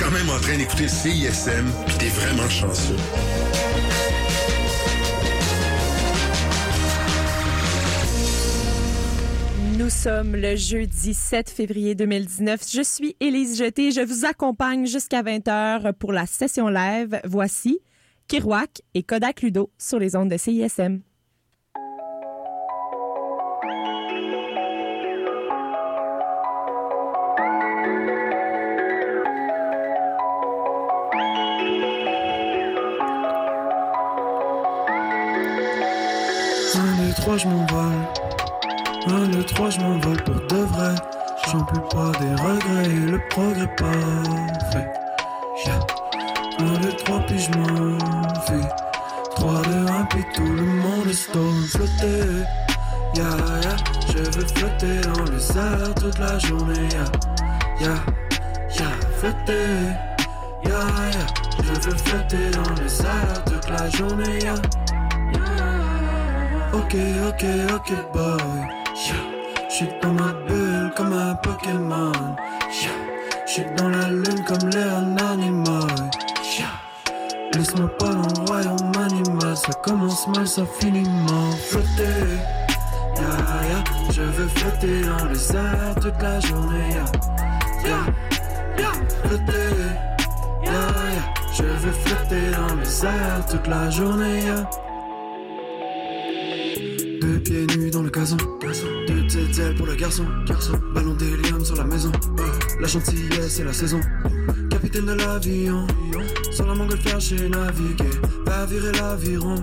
quand même en train d'écouter CISM, puis t'es vraiment chanceux. Nous sommes le jeudi 7 février 2019. Je suis Élise Jeté. Je vous accompagne jusqu'à 20h pour la session live. Voici Kirouac et Kodak Ludo sur les ondes de CISM. Un, deux, trois, je m'envole. Un, deux, trois, je m'envole pour de vrai. J'en peux pas des regrets et le progrès parfait. Yeah. Un, deux, trois, puis je m'enfuis. Trois, deux, un, puis tout le monde est stone. Flotter, yeah, yeah. Je veux flotter dans les airs toute la journée, yeah, yeah, yeah. Flotter, yeah, yeah. Je veux flotter dans les airs toute la journée, yeah. Ok, ok, ok, boy. Yeah. J'suis dans ma bulle comme un Pokémon. Yeah. J'suis dans la lune comme Léonard Nimoy. Yeah. Laisse-moi pas dans le royaume animal. Ça commence mal, ça finit mal. Flotter, yeah, yeah. Je veux flotter dans les airs toute la journée. Yeah, yeah, yeah. Flotter, yeah, yeah. Je veux flotter dans les airs toute la journée. Yeah. Deux pieds nus dans le gazon, deux ailes pour le garçon, garçon. Ballon d'hélium sur la maison, la gentillesse et la saison. Capitaine de l'avion, sur la montgolfière j'ai navigué, pas virer l'aviron.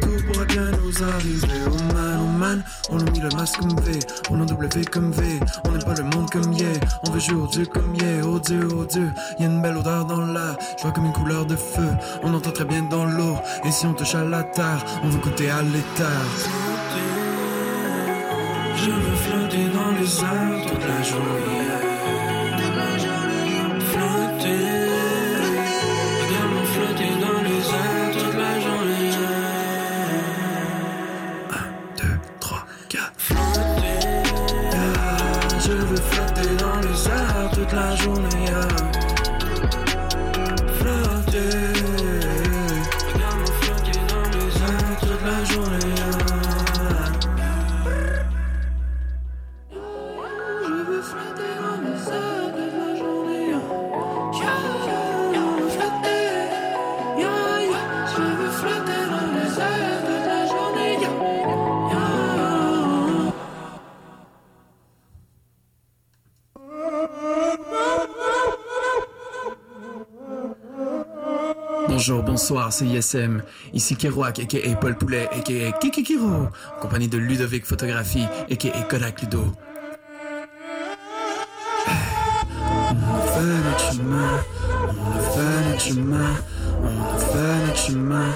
Tout pourrait bien nous arriver, oh man, oh man. On mis le masque comme V, on a W comme V. On n'aime pas le monde comme yeah, on veut jouer au Dieu comme yeah, oh Dieu, oh Dieu. Y a une belle odeur dans l'air, je vois comme une couleur de feu. On entend très bien dans l'eau, et si on touche à la terre, on veut goûter à l'éther. Je veux flotter dans les airs toute la journée. Bonsoir, c'est ISM. Ici Kerouac, a.k.a. Paul Poulet, a.k.a. Kikikiro, en compagnie de Ludovic Photographie, a.k.a. Kodak Ludo. On fait notre chemin, on fait notre chemin, on fait notre chemin,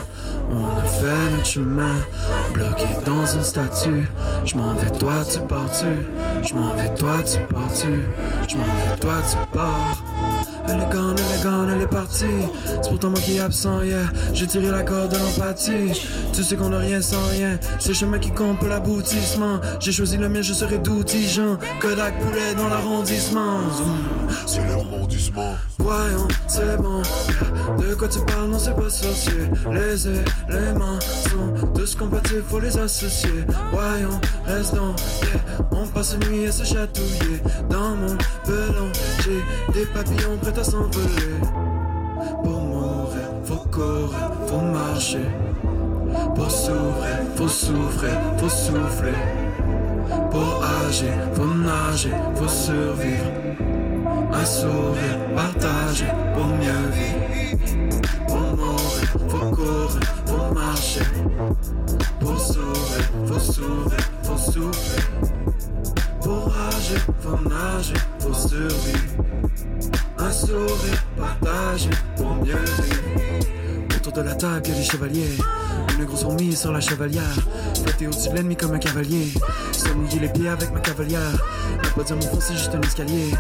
on a fait notre chemin, bloqué dans une statue. Je m'en vais, toi tu pars-tu, je m'en vais, toi tu pars-tu, je m'en vais, toi tu pars. Elle est gone, elle est gone, elle est partie. C'est pourtant moi qui est absent, yeah. J'ai tiré la corde de l'empathie. Tu sais qu'on a rien sans rien. C'est le chemin qui compte pour l'aboutissement. J'ai choisi le mien, je serai d'outigeant. Kodak poulet dans l'arrondissement. C'est l'arrondissement. Voyons, c'est bon. De quoi tu parles, non, c'est pas sorcier. Les éléments sont tous compatibles, faut les associer. Voyons, restons. On passe une nuit à se chatouiller. Dans mon pelon, j'ai des papillons prêts à s'envoler. Pour mourir, faut courir, faut marcher. Pour s'ouvrir, faut souffrir, faut souffler. Pour agir, faut nager, faut survivre. Un sourire partagé pour mieux vivre. Pour mourir, faut courir, faut marcher. Pour s'ouvrir, faut s'ouvrir, faut souffler. Pour agir, faut nager, faut survivre. Un sourire partagé pour mieux vivre. Autour de la table, y'a les chevaliers. Une grosse fourmi sur la chevalière. Flotter au-dessus de l'ennemi comme un cavalier. Se mouiller les pieds avec ma cavalière? Pas dire mon fond, juste un escalier.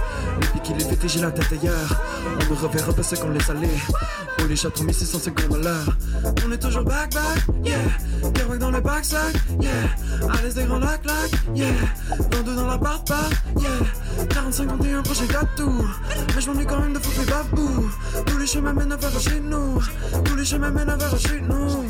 Les piquer les pétés, j'ai la tête ailleurs. On ne reverra pas ce qu'on laisse aller. Les chats promis, c'est 100 secondes à l'heure. On est toujours back, back, yeah. Kerouac dans le backsack, yeah. À l'aise des grands lacs, lacs, yeah. Dans dans la part, part, yeah. 40-51 prochain gâteau. Mais je m'ennuie quand même de foutre les babous. Tous les chemins mènent vers chez nous. Tous les chemins mènent vers chez nous.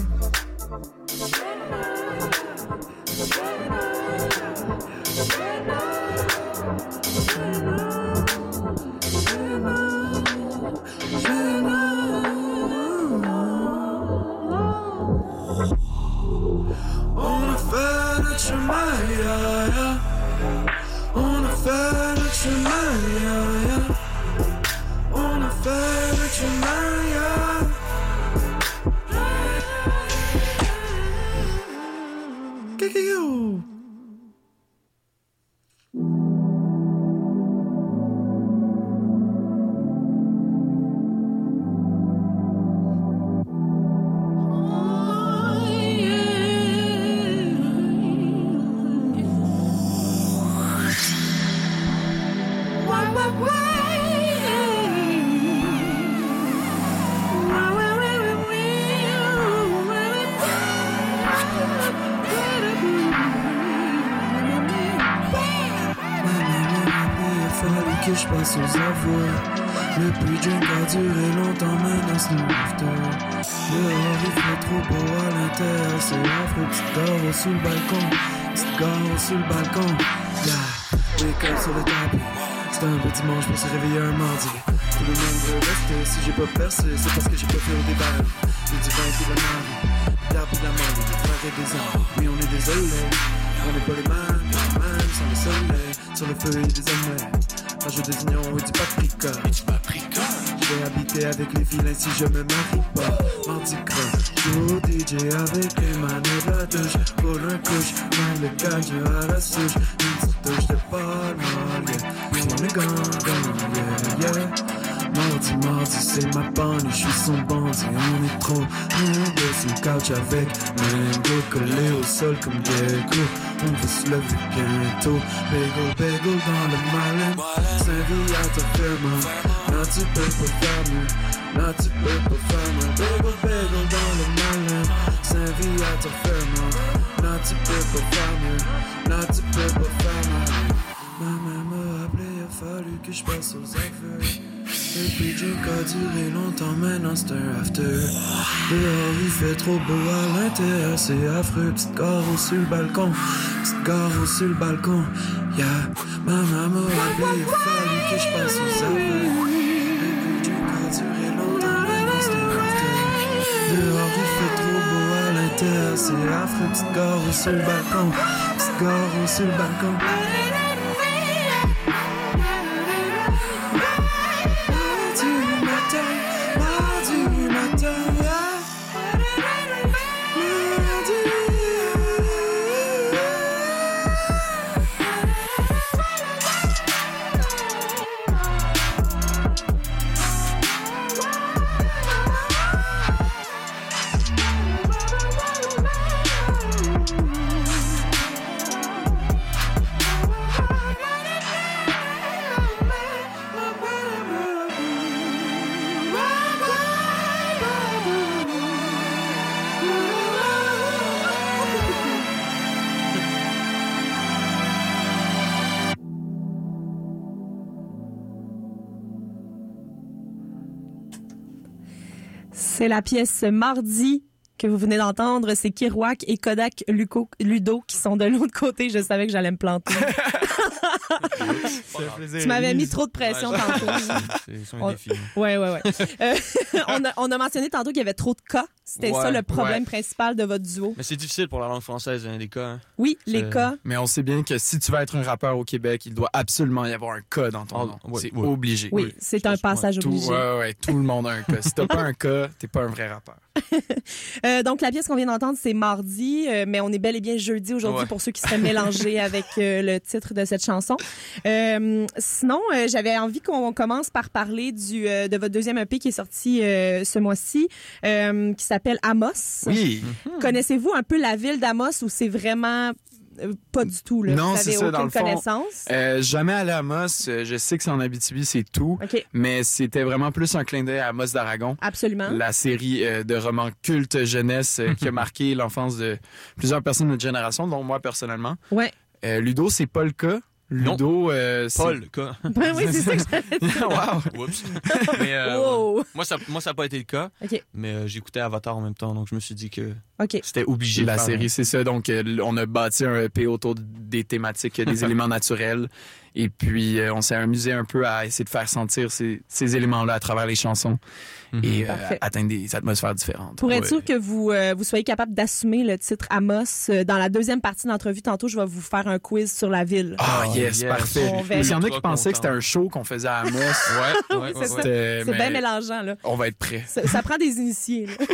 C'est une after. Dehors, il fait trop beau à l'intérieur, c'est affreux. Petite gare sous le balcon, petite gare sous le balcon. Yeah, wake up sur le tapis. C'est un beau dimanche pour se réveiller un mardi. Tout le monde veut rester, si j'ai pas percé, c'est parce que j'ai pas fait au débat. J'ai du vin et de la marée, la de la marée, des frères et des amis. Oui, on est désolé, on n'est pas les mêmes, les mêmes sans le soleil, sur le feu et des omelettes. Rajoute des oignons et du paprika. Et du paprika. Vais habiter avec les vilains si je me marie pas. Mardi gras, joue DJ avec les manettes la douche. Pour un couche, dans le cadre à la souche. Une touche de yeah. On est gang, yeah, yeah. Mardi, mardi, c'est ma bande, je suis son bandit, on est trop nombreux sur le couch avec Mango collé au sol comme Diego. On va se lever bientôt, bagel, bagel dans le malin. À ferme, là tu peux pas faire mieux, là tu peux pas faire mieux. Bagel, bagel dans le malin. Saint-Vie à ta ferme, là tu peux pas faire mieux, là tu peux pas faire mieux. Maman m'a appelé, il a fallu que je passe aux affaires. Le puis drink a duré longtemps, maintenant c'est un after. Dehors il fait trop beau à l'intérieur, c'est affreux. Petite carreau sur le balcon, petite carreau sur le balcon. Yeah, maman m'a appelé, il a fallu que je passe aux affaires. L'intérieur, c'est affreux. Petite carreau sur le balcon, petite carreau sur le balcon. C'est la pièce Mardi que vous venez d'entendre. C'est Kirouac et Kodak Luco- Ludo qui sont de l'autre côté. Je savais que j'allais me planter. tu m'avais mis trop de pression Ouais, tantôt. C'est un défi. Euh, on, a, on a mentionné tantôt qu'il y avait trop de cas. C'était Ouais, ça le problème ouais. principal de votre duo. Mais c'est difficile pour la langue française, hein, les cas. hein. Oui, les cas. Mais on sait bien que si tu veux être un rappeur au Québec, il doit absolument y avoir un cas dans ton Ah, nom. oui, c'est oui. obligé. Oui, c'est un passage Tout, obligé. ouais, ouais, tout le monde a un cas. Si t'as pas un cas, t'es pas un vrai rappeur. Euh, donc, la pièce qu'on vient d'entendre, c'est mardi, euh, mais on est bel et bien jeudi aujourd'hui Ouais. pour ceux qui seraient mélangés avec euh, le titre de cette chanson. Euh, sinon, euh, j'avais envie qu'on commence par parler du, euh, de votre deuxième EP qui est sorti euh, ce mois-ci, euh, qui s'appelle Amos. Oui. Connaissez-vous un peu la ville d'Amos où c'est vraiment euh, pas du tout, là? Non, Vous c'est ça, dans le fond. connaissance? Euh, jamais allé à Amos. Euh, Je sais que c'est en Abitibi, c'est tout. OK, Mais c'était vraiment plus un clin d'œil à Amos d'Aragon. absolument. La série euh, de romans culte jeunesse euh, qui a marqué l'enfance de plusieurs personnes de notre génération, dont moi personnellement. Ouais. Euh, Ludo, c'est pas le cas. Ludo, euh, c'est- Paul, quoi. Ben oui, c'est ça que j'allais dire. wow. Oups. Mais, euh, Wow. Moi, ça moi, ça n'a pas été le cas. OK. Mais euh, j'écoutais Avatar en même temps, donc je me suis dit que OK. c'était obligé de La faire série, c'est ça. Donc, euh, on a bâti un EP autour des thématiques, euh, des éléments naturels. Et puis, euh, on s'est amusé un peu à essayer de faire sentir ces, ces éléments-là à travers les chansons. Et euh, atteindre des atmosphères différentes. Pour être Ouais. sûr que vous, euh, vous soyez capable d'assumer le titre Amos, euh, dans la deuxième partie de l'entrevue, tantôt, je vais vous faire un quiz sur la ville. Ah, Oh, yes, yes. parfait. S'il y en a qui pensaient que c'était un show qu'on faisait à Amos, Ouais, c'est bien mélangeant, là. on va être prêts. Ça, ça prend des initiés. là.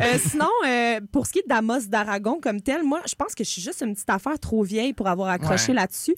Euh, sinon, euh, pour ce qui est d'Amos d'Aragon comme tel, moi, je pense que je suis juste une petite affaire trop vieille pour avoir accroché Ouais. là-dessus.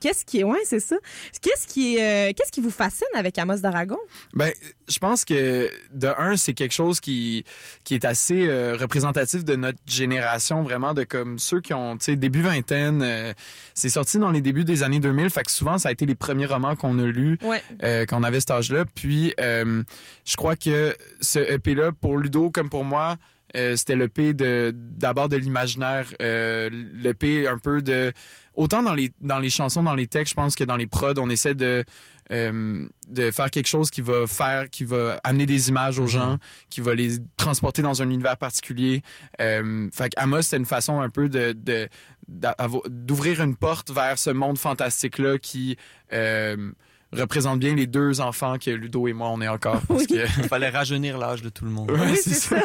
Qu'est-ce qui est, ouais, c'est ça. Qu'est-ce qui est, qu'est-ce qui vous fascine avec Amos d'Aragon? Ben, je pense que de un, c'est quelque chose qui qui est assez euh, représentatif de notre génération, vraiment de comme ceux qui ont, tu sais, début vingtaine. euh, c'est sorti dans les débuts des années 2000, fait que souvent ça a été les premiers romans qu'on a lus Ouais. euh, quand on avait cet âge-là. Puis, je crois que ce EP-là, pour Ludo comme pour moi, euh, c'était l'EP de d'abord de l'imaginaire, euh, l'EP un peu de autant dans les dans les chansons, dans les textes, je pense que dans les prods, on essaie de euh, de faire quelque chose qui va faire, qui va amener des images aux gens, qui va les transporter dans un univers particulier. Euh, fait que Amos, c'est une façon un peu de de- d'avo- d'ouvrir une porte vers ce monde fantastique là qui euh, représente bien les deux enfants que Ludo et moi on est encore parce Oui. que Il fallait rajeunir l'âge de tout le monde. Oui, c'est c'est ça.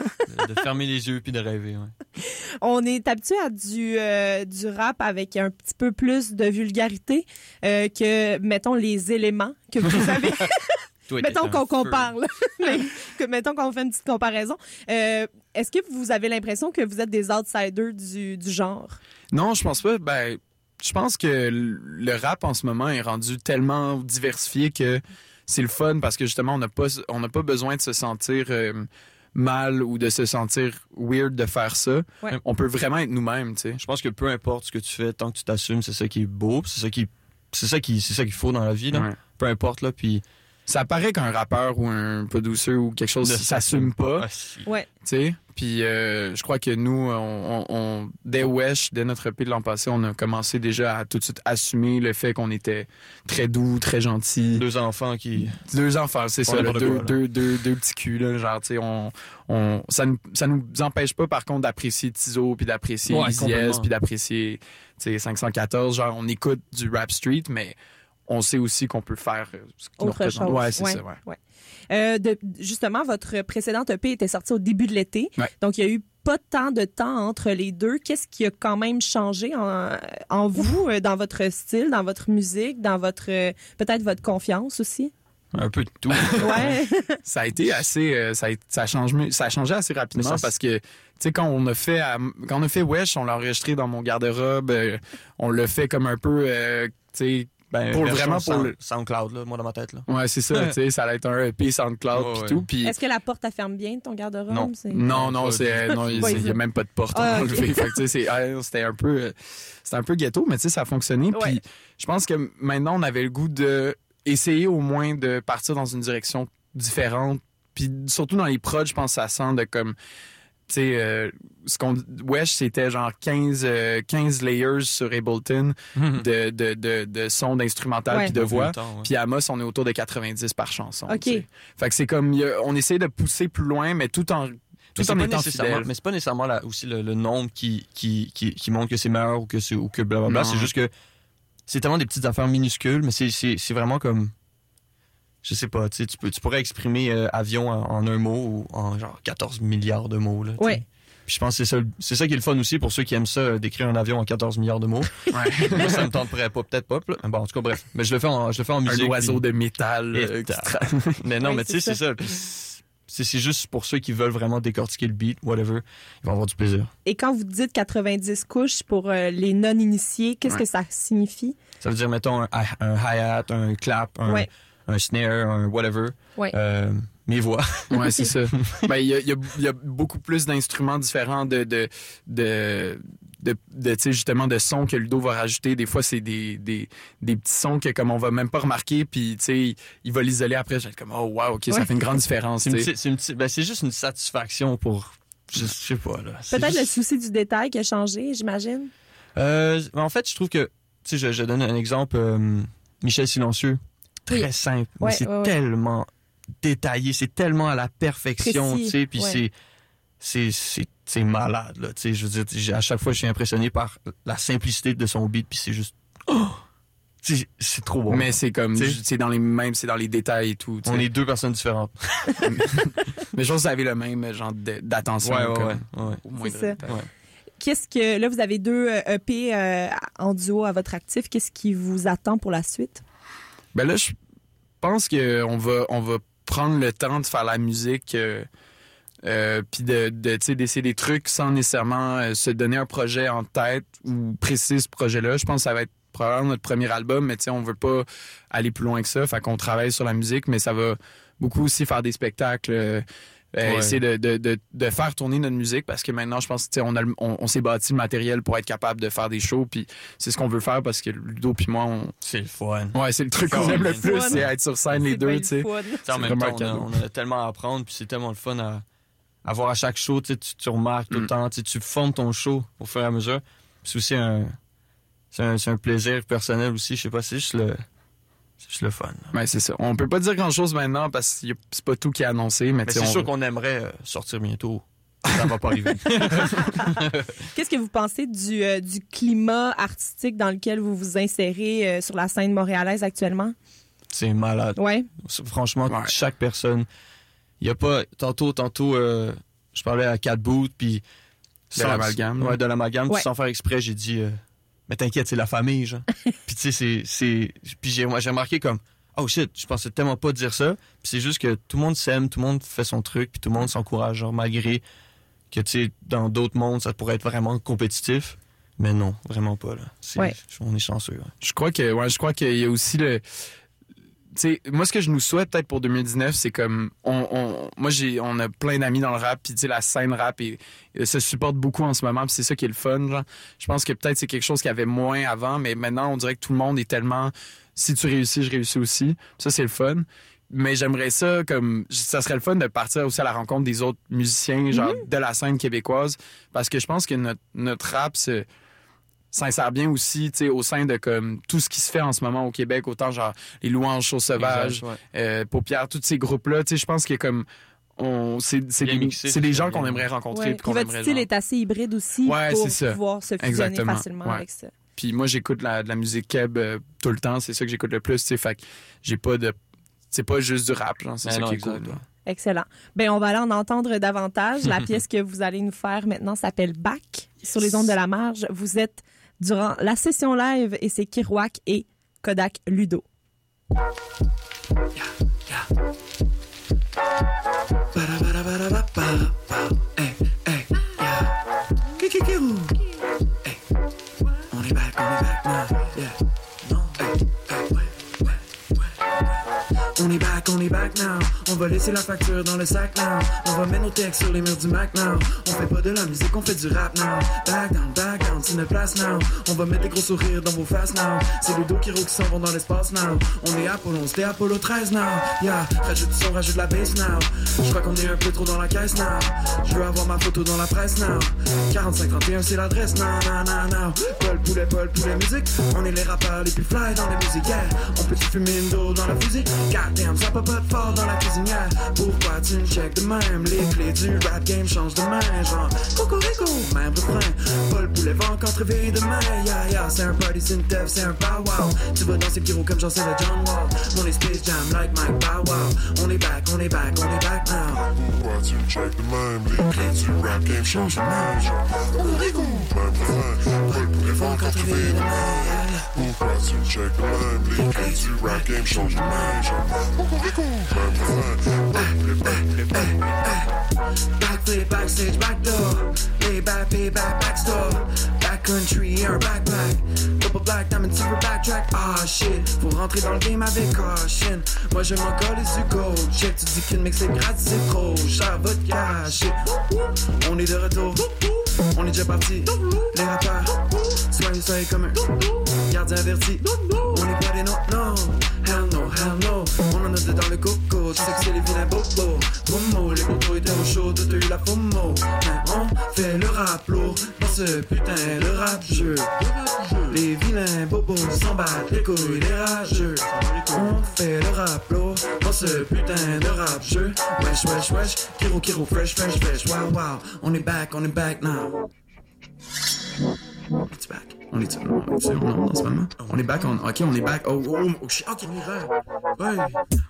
De, de fermer les yeux puis de rêver. Ouais. On est habitué à du, euh, du rap avec un petit peu plus de vulgarité euh, que, mettons, les éléments que vous avez. Mettons qu'on compare, là. Mais que, mettons qu'on fait une petite comparaison. Euh, Est-ce que vous avez l'impression que vous êtes des outsiders du, du genre? Non, je pense pas. Ben, je pense que le rap en ce moment est rendu tellement diversifié que c'est le fun parce que justement on n'a pas on n'a pas besoin de se sentir euh, mal ou de se sentir weird de faire ça. Ouais. On peut vraiment être nous-mêmes, tu sais. Je pense que peu importe ce que tu fais, tant que tu t'assumes, c'est ça qui est beau, c'est ça qui c'est ça qui c'est ça qu'il faut dans la vie là. Ouais. Peu importe là, puis Ça paraît qu'un rappeur ou un producer ou quelque chose ne s'assume pas, Ah, si. Ouais. tu sais? Puis euh, je crois que nous, on, on, on- dès Wesh, dès notre EP de l'an passé, on a commencé déjà à tout de suite assumer le fait qu'on était très doux, très gentil. Deux enfants qui Deux enfants, c'est ça, là, deux, quoi, deux, deux, deux petits culs, là, genre, tu sais, on, on, ça, nous, ça nous empêche pas, par contre, d'apprécier Tizo, puis d'apprécier Ouais, Easy complètement. S, puis d'apprécier, tu sais, 514, genre, on écoute du rap street, mais on sait aussi qu'on peut faire euh, ce qui nous Autre représente. chose. Ouais, c'est ça, ouais. ouais. Euh, de- justement, votre précédente EP était sortie au début de l'été. Ouais. Donc, il y a eu pas tant de temps entre les deux. Qu'est-ce qui a quand même changé en, en vous, euh, dans votre style, dans votre musique, dans votre euh, peut-être votre confiance aussi? un peu de tout. Ouais. Ça a été assez, euh, ça, a, ça, a changé, ça a changé assez rapidement parce que, tu sais, quand on a fait, à- quand on a fait Wesh, on l'a enregistré dans mon garde-robe, euh, on l'a fait comme un peu, euh, tu sais, Ben, Pour vraiment pour le- SoundCloud là, moi dans ma tête là. ouais, c'est ça, tu sais, ça allait être un EP SoundCloud puis ouais. tout, puis Est-ce que la porte elle ferme bien ton garde-robe? Non. Non, non, c'est non, il n'y a même pas de porte Ah, ah, c'était un peu euh, c'était un peu ghetto, mais tu sais ça a fonctionné Ouais. puis je pense que maintenant on avait le goût de essayer au moins de partir dans une direction différente puis surtout dans les prods, je pense que ça sent de comme sais euh, ce qu'on Wesh c'était genre 15 euh, 15 layers sur Ableton de de de, de sons d'instrumental puis de voix. Puis à Amos, on est autour de 90 par chanson. OK. Fait que c'est comme, il y a- on essaie de pousser plus loin, mais tout en, Mais tout c'est en pas étant nécessairement, fidèle. mais c'est pas nécessairement aussi le, le nombre qui, qui, qui, qui montre que c'est meilleur ou que c'est ou que blablabla. Non. C'est juste que c'est tellement des petites affaires minuscules, mais c'est, c'est, c'est vraiment comme je sais pas, tu sais, tu peux tu pourrais exprimer euh, avion en, en un mot ou en genre 14 milliards de mots là. Ouais. Puis je pense que c'est ça, c'est ça qui est le fun aussi pour ceux qui aiment ça, euh, d'écrire un avion en 14 milliards de mots. Ouais. Moi, ça me tenterait pas, peut-être pas. là. Bon, en tout cas, bref. Mais je le fais en, je le fais en Un musique. oiseau puis- de métal. Euh, Mais non, Ouais, mais tu sais, c'est ça. C'est, c'est juste pour ceux qui veulent vraiment décortiquer le beat, whatever. Ils vont avoir du plaisir. Et quand vous dites 90 couches pour euh, les non-initiés, qu'est-ce Ouais. que ça signifie? Ça veut dire, mettons, un, un hi-hat, un clap, un, Ouais. Un snare, un whatever. Ouais. Euh, mes voix. ouais, c'est ça. Ben, il y a, il y a- il y a beaucoup plus d'instruments différents de, de, de, de, de, tu sais, justement, de sons que Ludo va rajouter. Des fois, c'est des, des, des petits sons que, comme on va même pas remarquer, puis, tu sais, il va l'isoler après. Je vais être comme, oh, wow, OK, ça fait une grande différence, C'est, tu ben, c'est juste une satisfaction pour. Je je sais pas, là. Peut-être le souci du détail qui a changé, j'imagine. Euh, en fait, je trouve que sais, je, je donne un exemple. euh, Michel Silencieux, très Oui. simple, Ouais, mais c'est ouais, ouais. tellement détaillé, c'est tellement à la perfection, tu sais, puis ouais. c'est c'est malade là, tu sais, je veux dire, à chaque fois je suis impressionné par la simplicité de son beat, puis c'est juste oh! c'est c'est trop bon. Mais c'est comme, c'est dans les mêmes, c'est dans les détails et tout. t'sais. on est deux personnes différentes. Mais je pense que vous avez le même genre de- d'attention. Ouais, ouais, ouais, ouais. au. Ouais. Qu'est-ce que là vous avez deux euh, EP euh, en duo à votre actif. Qu'est-ce qui vous attend pour la suite? Ben là, je pense qu'on va, on va prendre le temps de faire la musique, euh, euh, puis de, de, d'essayer des trucs sans nécessairement euh, se donner un projet en tête ou préciser ce projet-là. Je pense que ça va être probablement notre premier album, mais on veut pas aller plus loin que ça. Fait qu'on travaille sur la musique, mais ça va beaucoup aussi faire des spectacles. Euh, Ouais. essayer de, de, de, de faire tourner notre musique parce que maintenant je pense que tu sais, on, a on, on s'est bâti le matériel pour être capable de faire des shows puis c'est ce qu'on veut faire parce que Ludo puis moi on C'est le fun. ouais c'est le truc qu'on aime le plus c'est être sur scène les deux tu sais en C'est même temps, on a, cadeau. on a tellement à apprendre, puis c'est tellement le fun à, à voir à chaque show. Tu, tu, tu remarques tout le Mm. temps, tu, formes ton show au fur et à mesure. C'est aussi un, c'est un, c'est un plaisir personnel aussi. Je sais pas, c'est juste le, c'est juste le fun. Ouais, c'est ça. On peut pas dire grand chose maintenant parce que c'est pas tout qui est annoncé, mais, c'est on- sûr qu'on aimerait euh, sortir bientôt. Ça va pas arriver. Qu'est-ce que vous pensez du, euh, du climat artistique dans lequel vous vous insérez euh, sur la scène montréalaise actuellement? c'est malade. Ouais. Franchement, Ouais. chaque personne. Il y a pas. Tantôt, tantôt, euh, je parlais à Cat Boot, puis. De l'amalgame. Ouais, de l'amalgame. Ouais. Sans faire exprès, j'ai dit. Mais t'inquiète, c'est la famille, genre. puis tu sais, c'est- c'est. Puis j'ai moi, j'ai remarqué comme. Oh shit, je pensais tellement pas dire ça. Puis c'est juste que tout le monde s'aime, tout le monde fait son truc, puis tout le monde s'encourage, genre, malgré que, tu sais, dans d'autres mondes, ça pourrait être vraiment compétitif. Mais non, vraiment pas, là. Ouais. On est chanceux. ouais. Je crois que ouais, je crois qu'il y a aussi le sais, moi ce que je nous souhaite peut-être pour 2019 c'est comme on, on- moi j'ai on a plein d'amis dans le rap puis tu sais la scène rap et, et se supporte beaucoup en ce moment puis c'est ça qui est le fun genre. je pense que peut-être c'est quelque chose qu'il y avait moins avant mais maintenant on dirait que tout le monde est tellement si tu réussis je réussis aussi. Ça c'est le fun. Mais j'aimerais ça comme ça serait le fun de partir aussi à la rencontre des autres musiciens genre de la scène québécoise parce que je pense que notre notre rap se s'insère bien aussi tu sais au sein de comme tout ce qui se fait en ce moment au Québec autant genre les louanges choses sauvages ouais. euh, paupières tous ces groupes là tu sais je pense que comme on c'est des, des gens qu'on aimerait rencontrer Ouais. puis qu'on Puis votre aimerait style genre- est assez hybride aussi Ouais, pour c'est ça. pouvoir se fusionner Exactement. facilement Ouais. avec ça. Puis moi, j'écoute la, de la musique keb euh, tout le temps. C'est ça que j'écoute le plus, tu sais. Fait que j'ai pas de. C'est pas juste du rap, genre. C'est Ben ça non, qui est cool. Excellent. Ben on va aller en entendre davantage. La pièce que vous allez nous faire maintenant s'appelle Back sur les ondes de la marge. Vous êtes durant la session live et c'est Kirouac et Kodak Ludo. On est back, on est back now. On va laisser la facture dans le sac now. On va mettre nos textes sur les murs du Mac now. On fait pas de la musique, on fait du rap now. Back down, back down, c'est notre place now. On va mettre des gros sourires dans vos faces now. C'est le dos qui qui s'en vont dans l'espace now. On est Apollo, c'était Apollo 13 now. Yeah, rajoute du son, rajoute la bass now. Je crois qu'on est un peu trop dans la caisse now. Je veux avoir ma photo dans la presse now. 4531, c'est l'adresse now, now, now, now. Paul Poulet, Paul Poulet musique. On est les rappeurs les plus fly dans les musiques, yeah. On peut fumer une dos dans la fusée. Goddamn, ça peut pas de fort dans la cuisinière. Pourquoi tu me check de même? Les clés du rap game changent de main, genre. Cocorico, même refrain. Paul Poulet va encore crever demain, yeah, yeah. C'est un party, c'est une c'est un pow wow. Tu vas danser Kiro comme j'en sais le John Wall. Mon est Space Jam like Mike Bow Wow. On est back, on est back, on est back now. Pourquoi tu me check de même? Les clés du rap game changent de main. Cocorico, même refrain. Paul Poulet va encore trouver demain. Pourquoi tu me check de même? Les clés du rap game changent de main. Backflip, backstage, back, pay back, backstore. Backcountry, un backpack. Double black, diamond silver backtrack. Ah shit, faut rentrer dans le game avec caution. Moi je m'en colle du gold. Check, tu dis qu'une mix est gratis, c'est trop. Cher, va te cacher. On est de retour. On est déjà parti. Les rappeurs, soyez, soyez comme un gardien averti. On est pas des non, non. Hell no, hell no. On en a dans le coco. Tu les vilains bobos. Promo, les motos était au chaud, a eu la FOMO. Mais on fait le rap lourd dans ce putain de rap jeu. Les vilains bobos s'en battent les couilles, les rageux. On fait le rap lourd dans ce putain de rap jeu. Wesh, wesh, wesh, Kiro, Kiro, fresh, fresh, fresh. Wow, wow, on est back, on est back now. It's back. On est, on est non, en ce moment. On est back, on, ok, on est back. Oh, oh, oh shit, ok, on est back. Ouais.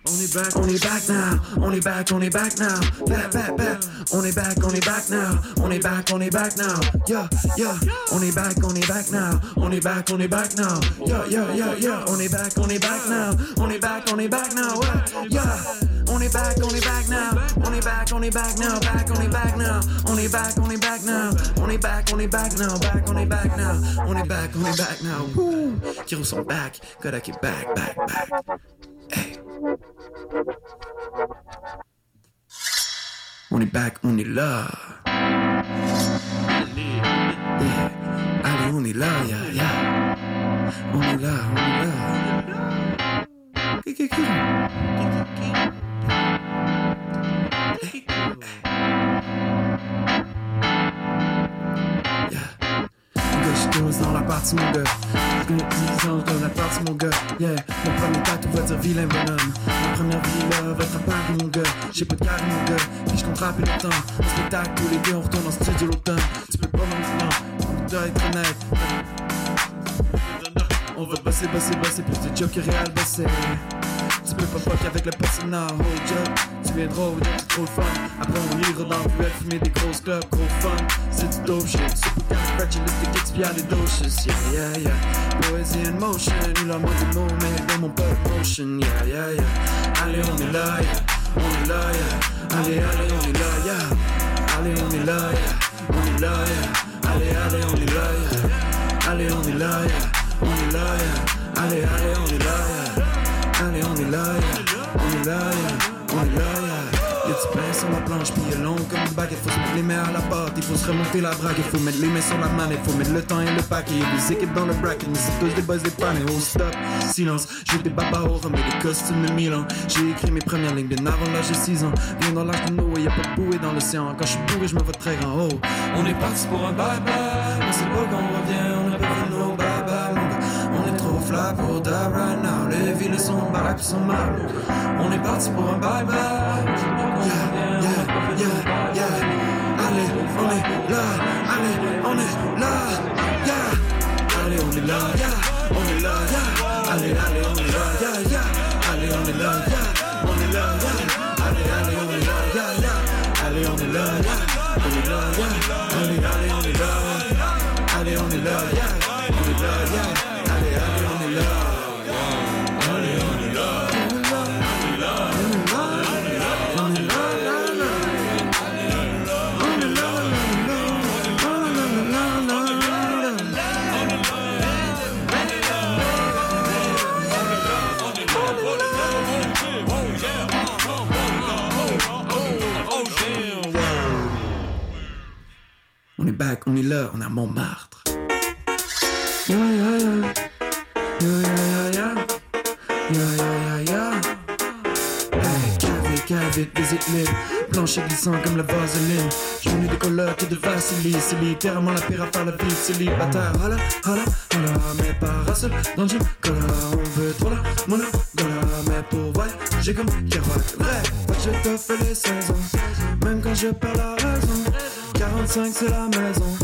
On est back, on est back now. On est back, on est back now. Back, back, back. On est back, on est back now. On est back, on est back now. Yeah, yeah. On est back, on est back now. On est back, on est back now. Yeah, yeah, yeah, yeah. On est back, on est back now. On est back, on est back now. Ouais, yeah. On est back, on est back now. On est back, on est back now. Back, on est back now. On est back, on est back now. On est back, on est back now. Back, on est back now. On est back, on est back now. Woo. Back. Kodak est back, back, back. Hey. On est back, on est là. Yeah. Allez, on est là, yeah. Mon gars. Je connais 10 ans dans la partie mon gars. Yeah, mon premier tatou va dire vilain bonhomme. Ma première vie là va être à Paris mon gars. J'ai pas de carré mon gars. Puis je compte longtemps. En spectacle tous les deux on retourne en studio l'automne. Tu peux pas maintenant, on doit être honnête. On va bosser, bosser, bosser, plus de job que réel bosser. Tu peux pas fuck avec le personnage, hold job. Tu viens drôle, c'est trop fun. Après on ira dans le ruelle, fumer des grosses clubs, gros fun. C'est du dope shit, super califragilistic, expia les doses, yeah, yeah, yeah. Poésie in motion, moins de mots, mais dans mon pop motion, yeah, yeah, yeah. Allez, on est là, yeah. On est là, yeah. Allez, allez, on est là, yeah. Allez, on est là, yeah. On est là, yeah. Allez, allez, on est là, yeah. Allez, on est là, yeah. On est là, yeah. Allez, allez, on est là, yeah. Allez, on est là. On est là. On est là. Y'a du pain sur la planche, puis est long comme une bague. Il faut se mettre les mains à la porte, il faut se remonter la braque. Il faut mettre les mains sur la il faut mettre le temps et le paquet. Y'a des équipes dans le bracket, mais c'est tous des buzz des pannes. Oh stop, silence. J'ai des babas au rhum et des costumes de Milan. J'ai écrit mes premières lignes bien avant l'âge de 6 ans. Viens dans l'âge de Noé, y'a pas de bouée dans l'océan. Quand je suis bourré, je me vois très grand. Oh, on est parti pour un bye-bye. On sait pas quand on revient, fly pour die right now. Les villes sont baraques, sont mal. On est parti pour un bye-bye. Yeah, yeah, yeah, yeah. Allez, on est là. Allez, on est là. Yeah. Allez, on est là. Yeah. On est là. Yeah. Allez, allez, on est là. Yeah, yeah. Allez, on est là. Yeah. On est là. Yeah. Allez, allez, on est là. Yeah, yeah. Allez, on est là. Yeah. On est là. Yeah. Allez, allez, on est là. Back, on est là, on est à Montmartre. Yeah, yeah, yeah. Yeah, yeah, yeah, yeah. Yeah, yeah, yeah. Hey, cavite, cavite, visite libre. Plancher glissant comme la vaseline. Je venu des colocs et de Vassili. C'est littéralement la pire affaire, la vie de célibataire. Hola, hola, hola, mes parasols dans le gym. On veut trop la mono. Dollar, mais pour voyager comme Kerouac. Que je te fais les saisons. Même quand je perds la raison. 45 c'est la maison.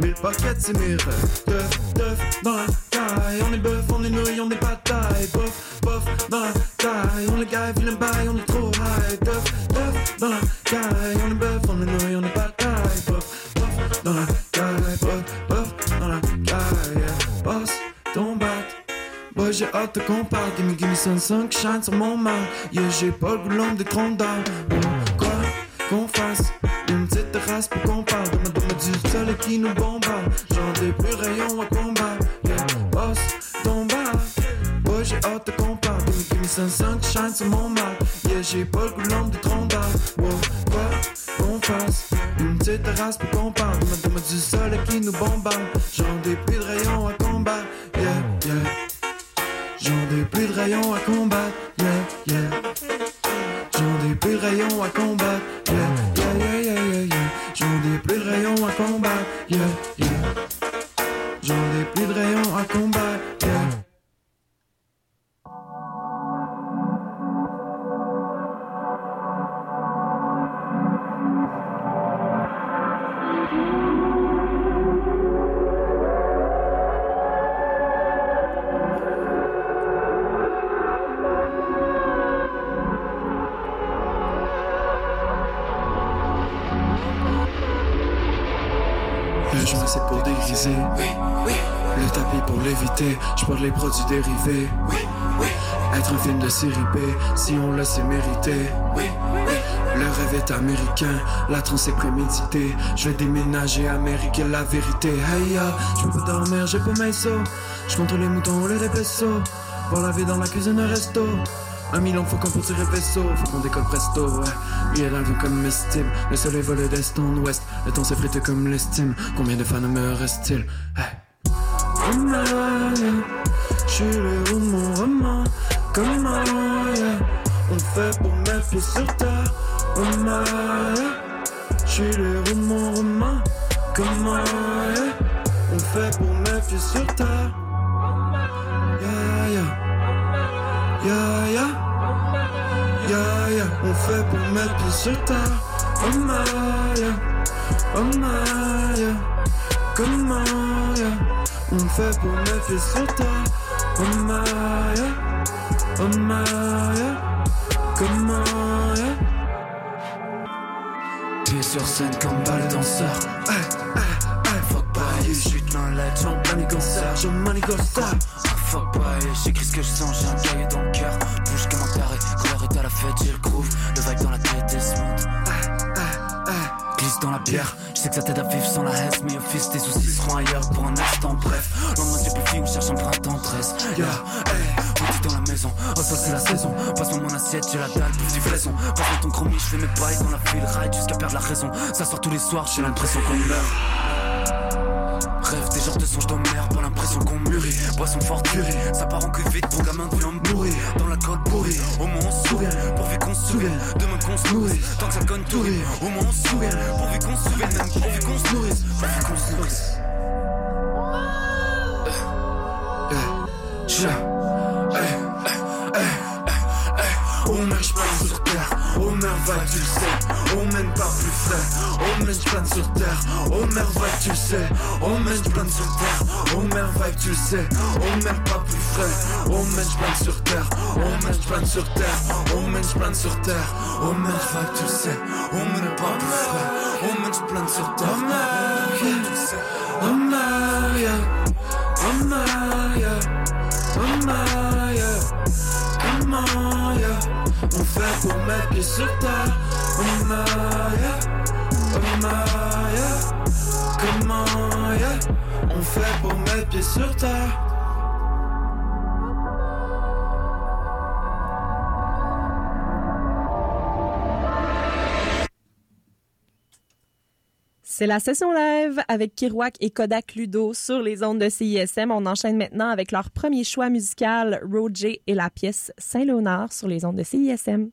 1000 paquets c'est mes rêves. Teuf, teuf dans la taille. On est bœuf, on est nouilles, on est pas taille. Bof, bof dans la taille. On est gars, vilain bail, on est trop high. Teuf, teuf dans la taille. On est bœuf, on est nouilles, on est pas taille. Bof, bof dans la taille. Bof, bof dans la taille. Boss, ton bat. Boy, j'ai hâte qu'on parle. Gimme, gimme, sun, sun qui shine sur mon mal. Yeah, j'ai pas le goulot des troncs d'arbre. Quoi qu'on fasse une petite terrasse pour qu'on qui nous. Genre des plus rayons à combat. Boss, j'ai hâte gimme, sun, sun qui shine sur mon mal. Yeah, j'ai pas le des troncs d'arbre. Wow, quoi qu'on fasse une petite terrasse pour qu'on parle. Du soleil qui nous bombarde. Genre des pluies de rayons à combat. Yeah, yeah. Genre des pluies de rayons à combattre, yeah, yeah. Genre des pluies de rayons à yeah, rayons à combattre, yeah, yeah. J'en ai plus de rayons à combattre. Les produits dérivés. Oui, oui. Être un film de série B, si on le sait mériter. Oui, oui. Le rêve est américain, la transe est préméditée. Je vais déménager Amérique, la vérité. Hey ya, je peux pas dormir, j'ai pas mes sauts. Je contrôle les moutons, les vaisseaux. Pour la vie dans la cuisine, un resto. Un million faut qu'on pour tirer vaisseau, faut qu'on décolle presto, ouais. Lui est vu comme estime, le soleil vole d'est en ouest, le temps s'effrite comme l'estime, combien de fans me reste-t-il hey. J'suis le mon roman, comment, yeah. On fait pour mettre pieds sur terre, oh man, j'suis le mon roman, comment, yeah. On fait pour mettre pieds sur terre, yeah, yeah. Yeah, yeah. Yeah, yeah. On fait pour mettre sur terre. Oh yeah. Oh yeah. Comment, yeah. On fait pour mettre pied sur terre. Oh my, yeah. Oh my, yeah. Comment, yeah. Sur scène comme balle danseur. Hey. Fuck bye, je suis main lettre, j'en maniganceur, j'en maniganceur. Ah, fuck bye, j'écris ce que je sens, j'ai un cahier dans le cœur. Bouge comme un taré, est à la fête, j'ai le groove. Le vibe dans la tête est smooth. Glisse dans la bière, je sais que ça t'aide à vivre sans la haine, mais fils tes soucis seront ailleurs pour un instant. Bref, lendemain c'est plus on cherche un printemps 13. Yeah, hey, on dans la maison, oh ça c'est la saison. Passe-moi mon assiette, j'ai la dalle, plus du flaison. Passe ton chromie, je fais mes bails dans la file, ride jusqu'à perdre la raison. Ça sort tous les soirs, j'ai l'impression qu'on meurt. Genres de songes d'emmerde, pas l'impression qu'on mûrit. Boisson forte, purée, ça part en vite, ton gamin devient bourré. Dans la colle pourrie, au moins on se souvient, pourvu qu'on se souvienne. Demain qu'on se tant que ça conne tout Au moins on se souvient, pourvu qu'on se souvienne, même pourvu qu'on se nourrisse. Pourvu qu'on se nourrisse. Eh, Oh merde, va, tu le sais. Oh merde, pas plus frais. Oh merde, j'plane sur terre. Oh merde, va, tu le sais. Oh merde, j'plane sur terre. Oh merde, va, tu le sais. Oh merde, pas plus frais. Oh merde, j'plane sur terre. Oh merde, j'plane sur terre. Oh merde, j'plane sur terre. Oh merde, va, tu le sais. Oh merde, pas plus frais. Oh merde, j'plane sur terre. Oh merde, tu le merde, yeah. Yeah. Yeah. Yeah. On fait pour mettre pied sur terre. Oh Maya, oh Maya. Comment, yeah. On fait pour mettre pied sur terre. C'est la session live avec Kirouac et Kodak Ludo sur les ondes de CISM. On enchaîne maintenant avec leur premier choix musical, Roger et la pièce Saint-Léonard sur les ondes de CISM.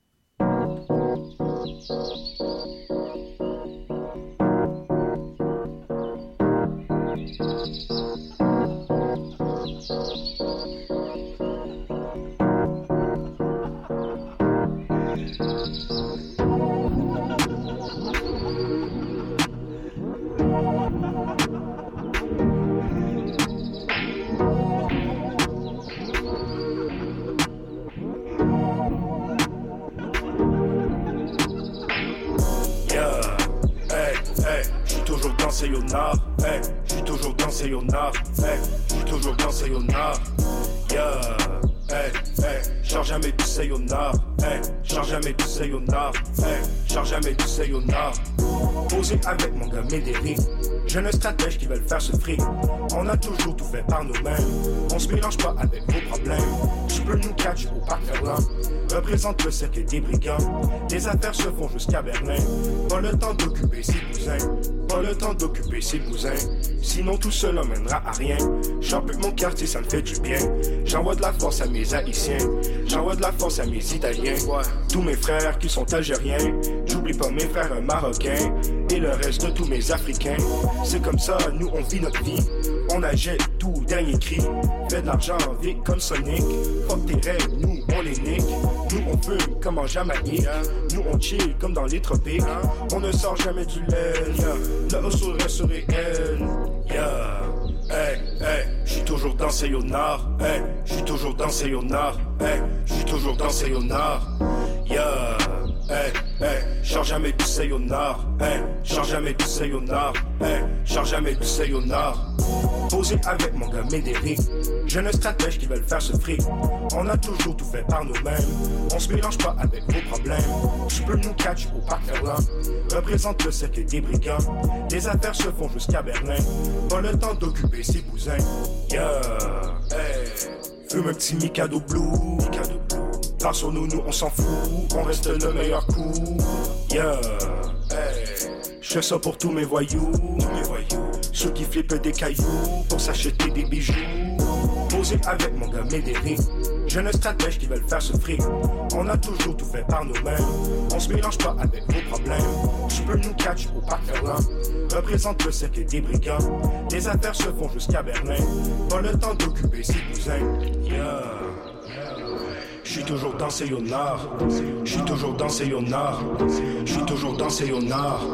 Sayonara, hey, j'suis toujours dans Sayonara, hey, j'suis toujours dans Sayonara, yeah, hey, hey, charge jamais du Sayonara, hey, charge jamais du Sayonara, hey, charge jamais du Sayonara. Posé avec mon gars Médéric, jeune stratège qui veulent faire ce fric. On a toujours tout fait par nous-mêmes, on se mélange pas avec vos problèmes. Tu peux nous catch au parc représente le cercle des brigands. Les affaires se font jusqu'à Berlin. Pas le temps d'occuper ses cousins, pas le temps d'occuper ses cousins. Sinon tout cela mènera à rien. J'occupe mon quartier, ça me fait du bien. J'envoie de la force à mes haïtiens, j'envoie de la force à mes italiens. Tous mes frères qui sont algériens, j'oublie pas mes frères marocains et le reste de tous mes africains. C'est comme ça, nous on vit notre vie. On achète tout, dernier cri. Fait de l'argent vite comme Sonic. Fuck tes rêves, nous on les nique. Nous on fume comme en Jamaïque. Nous on chill comme dans les tropiques. On ne sort jamais du lait. Le hustle reste réel. Yeah. Hey, hey, j'suis toujours dans ces. Hey, j'suis toujours dans ces. Hey, j'suis toujours dans ces. Yeah. Hey, hey, change jamais du sayonara. Hey, change jamais du sayonara. Hey, change jamais du sayonara. Posé avec mon gars Médéric. Jeune stratège qui veulent faire ce fric. On a toujours tout fait par nous-mêmes. On se mélange pas avec vos problèmes. Tu peux nous catch au parc. Représente le cercle des brigands. Les affaires se font jusqu'à Berlin. Pas le temps d'occuper ses cousins. Yeah, hey. Fume un petit Mikado Blue. Mikado Blue. Par sur nous, nous on s'en fout. On reste le meilleur coup. Yeah, hey. Je fais ça pour tous mes voyous. Tous mes voyous. Ceux qui flippent des cailloux pour s'acheter des bijoux. Posé avec mon gars Médéric. Jeune stratège qui veulent faire ce fric. On a toujours tout fait par nous-mêmes. On se mélange pas avec vos problèmes. Tu peux nous catch au parc. Représente le cercle des brigands. Les affaires se font jusqu'à Berlin. Pas le temps d'occuper ses cousins. Yeah. J'suis toujours dans ces nord. J'suis toujours dans ces nord. J'suis toujours dans ces nord.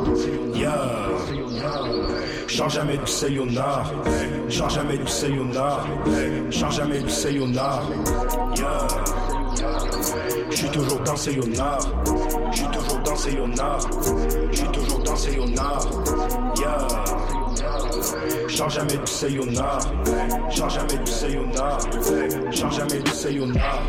Yeah. Change jamais du sayonara. Change jamais du sayonara. Change jamais du sayonara. J'suis toujours dans nord. J'suis toujours dans nord. J'suis toujours dans nord. Yeah. Change jamais du sayonara. Change jamais du sayonara. Change jamais du sayonara.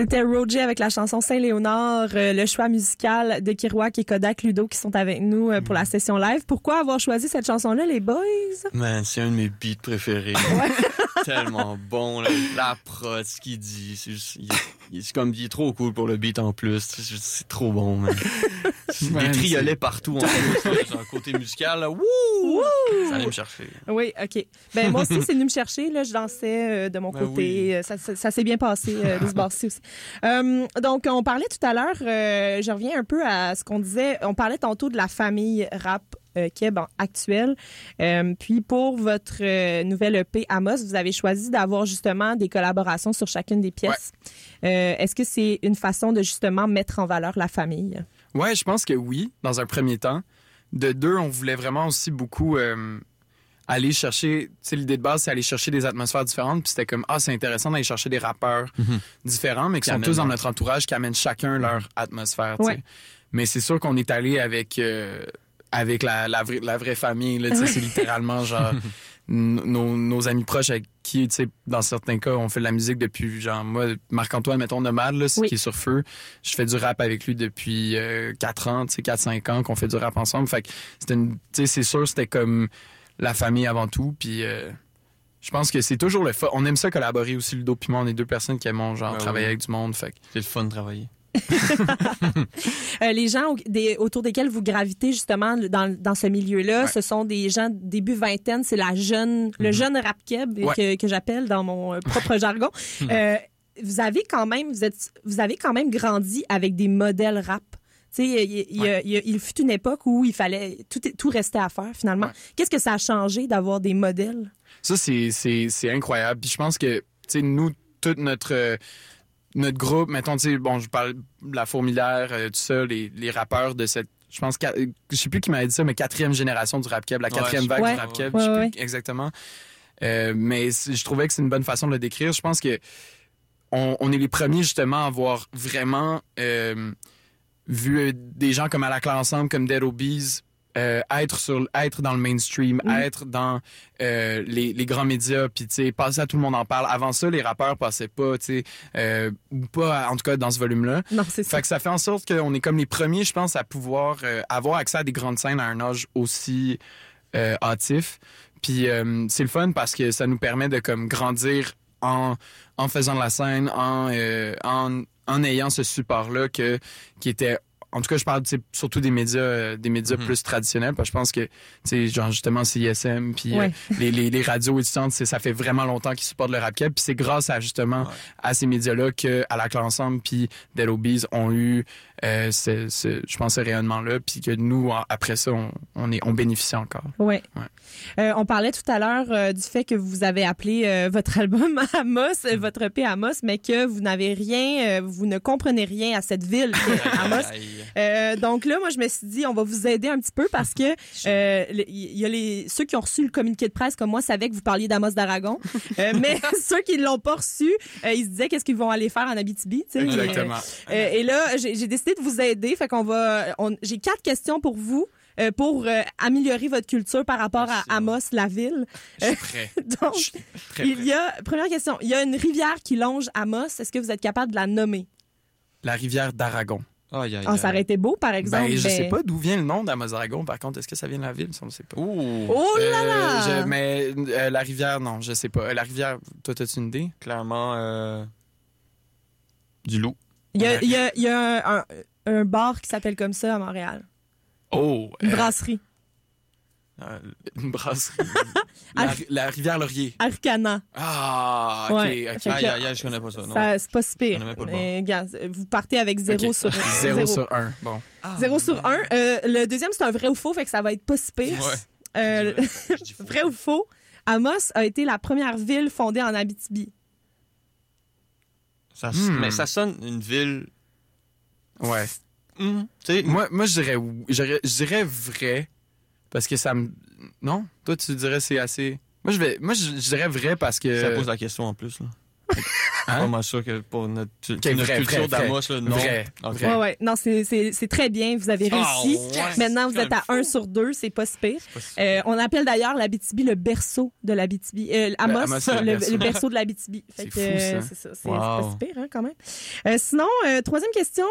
C'était Roger avec la chanson Saint-Léonard, euh, le choix musical de Kiroak et Kodak Ludo qui sont avec nous euh, pour la session live. Pourquoi avoir choisi cette chanson-là, les boys? Man, c'est un de mes beats préférés. Tellement bon, là. la prod, ce qu'il dit, juste, il, est comme, est trop cool pour le beat en plus. C'est C'est trop bon, man. Des Man, triolets partout en plus, un côté musical, là. Wouh! Ça allait me chercher. Oui, OK. Ben moi aussi, c'est venu me chercher. Là, je dansais euh, de mon Ben côté. oui. Euh, Ça, ça- ça s'est bien passé euh, de ce bord-ci aussi. Euh, donc, on parlait tout à l'heure, je reviens un peu à ce qu'on disait. On parlait tantôt de la famille rap Keb en- actuelle. Euh, puis, pour votre euh, nouvelle EP Amos, vous avez choisi d'avoir justement des collaborations sur chacune des pièces. Euh, Est-ce que c'est une façon de justement mettre en valeur la famille? Ouais, je pense que oui, dans un premier temps. De deux, on voulait vraiment aussi beaucoup euh, aller chercher. Tu sais, l'idée de base, c'est aller chercher des atmosphères différentes. Puis c'était comme, ah, c'est intéressant d'aller chercher des rappeurs différents, mais qui, Qui sont tous dans notre entourage, qui amènent chacun leur atmosphère. Ouais. Mais c'est sûr qu'on est allé avec. euh, avec la, la, vraie, la vraie famille, là, tu sais, c'est littéralement genre nos, nos amis proches avec qui, tu sais, dans certains cas, on fait de la musique depuis, genre, moi, Marc-Antoine, mettons, Nomade, là, Oui. qui est sur feu. Je fais du rap avec lui depuis 4 ans, tu sais, 4-5 ans qu'on fait du rap ensemble. Fait que c'était une, tu sais, c'est sûr, c'était comme la famille avant tout. Puis euh, je pense que c'est toujours le fun. On aime ça collaborer aussi, Ludo puis moi. On est deux personnes qui aiment, genre, Ben travailler oui. avec du monde. Fait que C'est le fun de travailler. Euh, les gens des- autour desquels vous gravitez justement dans, dans ce milieu-là, Ouais. ce sont des gens début vingtaine, c'est la jeune, le jeune rap keb Ouais. que, que j'appelle dans mon euh, propre jargon. Euh, vous avez quand même, vous êtes, vous avez quand même grandi avec des modèles rap. Il, il- il- Ouais. il- il fut une époque où il fallait tout, tout restait à faire finalement. Ouais. Qu'est-ce que ça a changé d'avoir des modèles? ça, c'est, incroyable. Puis je pense que, tu sais, nous, tout notre, notre groupe, mettons, tu sais, bon, je parle de la fourmilière, euh, tout ça, les, les rappeurs de cette. Je pense que je sais plus qui m'avait dit ça, mais quatrième génération du rap keb, la quatrième vague Ouais. du rap keb, Ouais, je sais plus exactement. Euh, mais je trouvais que c'est une bonne façon de le décrire. Je pense que on, on est les premiers justement à avoir vraiment euh, vu euh, des gens comme À la classe ensemble, comme Dead Obies, euh, être sur être dans le mainstream, Mm. être dans euh, les, les grands médias, puis tu sais passer à tout le monde en parle. Avant ça, les rappeurs passaient pas, tu sais, euh, ou pas en tout cas dans ce volume-là. Non, c'est ça. Fait que ça fait en sorte qu'on est comme les premiers, je pense, à pouvoir avoir accès à des grandes scènes à un âge aussi hâtif. Puis c'est le fun parce que ça nous permet de comme grandir en, en faisant de la scène, en, en, en ayant ce support-là que, qui était en tout cas, je parle tu sais, surtout des médias, euh, des médias Mhm. plus traditionnels, parce que je pense que, tu sais, genre justement CISM, puis euh, les, les, les radios étudiantes, c'est- ça fait vraiment longtemps qu'ils supportent le rap cap, puis c'est grâce à justement Ouais. à ces médias-là que à la classe ensemble, puis Dead Obies ont eu, euh, ce, ce- je pense, ce rayonnement-là, puis que nous, après ça, on, on est, on bénéficie encore. Ouais. Euh, on parlait tout à l'heure euh, du fait que vous avez appelé votre album Amos, votre EP Amos, mais que vous n'avez rien, vous ne comprenez rien à cette ville Amos. Donc là, moi, je me suis dit, on va vous aider un petit peu parce que il y a les ceux qui ont reçu le communiqué de presse comme moi savaient que vous parliez d'Amos d'Aragon, mais ceux qui ne l'ont pas reçu, ils se disaient qu'est-ce qu'ils vont aller faire en Abitibi. Exactement. Et là, j'ai j'ai de vous aider. Fait qu'on va. on- J'ai quatre questions pour vous. euh, pour euh, améliorer votre culture par rapport Merci, à Amos, la ville. Je suis prêt. Donc, Je suis très il y a, première question, il y a une rivière qui longe Amos. Est-ce que vous êtes capable de la nommer? La rivière d'Aragon. Aïe, aïe, Ah, ça aïe. aurait été beau, par exemple. Ben, je mais- sais pas d'où vient le nom d'Amos Aragon, par contre. Est-ce que ça vient de la ville? Ça, on ne sait pas. Ouh, Oh là Euh, là! je- mais euh, la rivière, non, je sais pas. Euh, La rivière, toi, t'as-tu une idée? clairement euh, du loup. Il y a, il y a- il y a un, un- un bar qui s'appelle comme ça à Montréal. Oh! Une euh, brasserie. Euh, une brasserie. la, la rivière Laurier. Arcana. Ah, ok, Ouais. ok. Fait que- aïe, aïe, aïe, je connais pas ça. Non. Ça, c'est pas si pire. Pas le Mais, regarde, vous partez avec zéro Ok. sur Zéro sur un. Bon. Ah, Zéro sur un. Euh, le deuxième, c'est un vrai ou faux, fait que ça va être pas si pire. Ouais. Euh, vrai ou faux? Amos a été la première ville fondée en Abitibi. Ça, Hmm. Mais ça sonne une ville. Ouais. Hmm, Moi, moi je dirais, je dirais, vrai. Parce que ça me. Non? Toi, tu dirais c'est assez. Moi, je vais. Moi, je, je dirais vrai parce que. ça pose la question en plus. Là. Hein? Pas mal sûr que pour notre, notre vrai, culture d'Amos, non. Vrai, Ok. vrai. Ouais, ouais. Non, c'est- c'est c'est très bien. Vous avez Ah, réussi. ouais. Maintenant, vous êtes à quand même 1 sur 2. C'est pas si pire. pas si- Euh, on appelle d'ailleurs l'Abitibi le berceau de l'Abitibi. Euh, Amos, Amos, c'est le le, berceau. le berceau de l'Abitibi. Fait C'est que, fou, euh, ça. C'est ça. C'est Wow. c'est pas si pire, hein, quand même. Euh, sinon, euh, troisième question.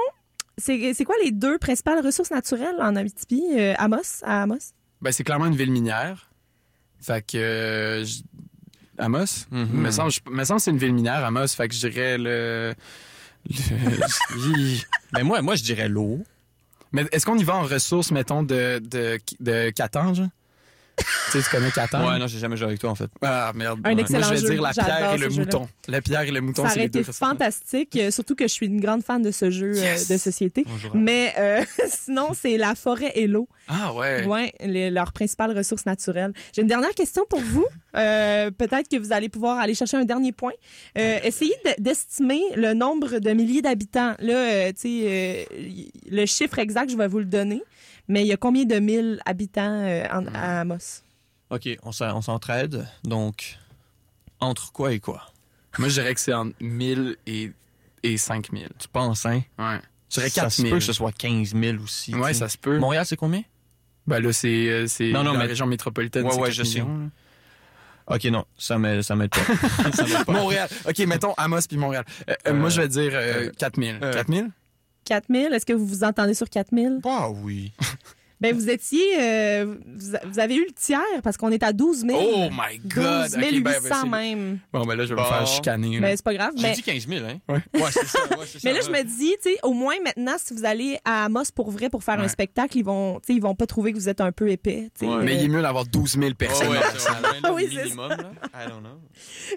C'est c'est quoi les deux principales ressources naturelles en Abitibi? Euh, Amos, à Amos? Ben, c'est clairement une ville minière. Fait que. Amos? Me semble, je- me semble que c'est une ville minière, Amos. Fait que je dirais le. le-. Mais moi, moi, je dirais l'eau. Mais est-ce qu'on y va en ressources, mettons, de, de, de Catan, genre? Tu sais, tu connais Catan? Ouais, non, j'ai jamais joué avec toi, en fait. Ah, merde. Un Ouais. excellent Moi, je vais jeu. dire la pierre et le mouton. La pierre et le mouton, Ça c'est les deux été ressources. fantastique, euh, surtout que je suis une grande fan de ce jeu euh, de société. Bonjour. Mais euh, sinon, c'est la forêt et l'eau. Ah, ouais. Ouais, les- leurs principales ressources naturelles. J'ai une dernière question pour vous. Euh, Peut-être que vous allez pouvoir aller chercher un dernier point. Euh, essayez de- d'estimer le nombre de milliers d'habitants. Là, euh, tu sais, euh, le chiffre exact, je vais vous le donner. Mais il y a combien de mille habitants euh, en- à Amos? OK, on s'en- on s'entraide. Donc, entre quoi et quoi? Moi, je dirais que c'est entre 1000 et, et 5000. Tu penses, hein? Ouais. Je dirais Ça se 4000. peut que ce soit 15 000 aussi. Ouais, sais. ça se peut. Montréal, c'est combien? Ben là, c'est euh, c'est Non, non, la mais- région métropolitaine. Ouais, ouais, 4 je sais. millions, là. OK, non, ça m'aide ça m'aide pas. ça m'aide pas. Montréal. OK, mettons Amos puis Montréal. Euh, euh, moi, je vais dire euh, euh, 4000. euh, 4000? 4000? Est-ce que vous vous entendez sur 4000? Ah oui. Ben, vous étiez. euh, vous, vous avez eu le tiers parce qu'on est à 12 000. Oh my 12 God! 800 Ok, ben, ben, c'est- même. Bon, ben là, je vais me Bon. faire chicaner. là. Ben, c'est pas grave. J'ai Mais, dit 15 000, hein? Ouais. Ouais, c'est ça. Ouais, c'est mais ça, là, je me dis, tu sais, au moins maintenant, si vous allez à Amos pour vrai pour faire un Ouais. spectacle, ils vont, tu sais, ils vont pas trouver que vous êtes un peu épais. tu sais. Ouais. Mais il est mieux d'avoir 12 000 Oh, personnes. ouais, c'est le Oui, c'est minimum, là. I don't know.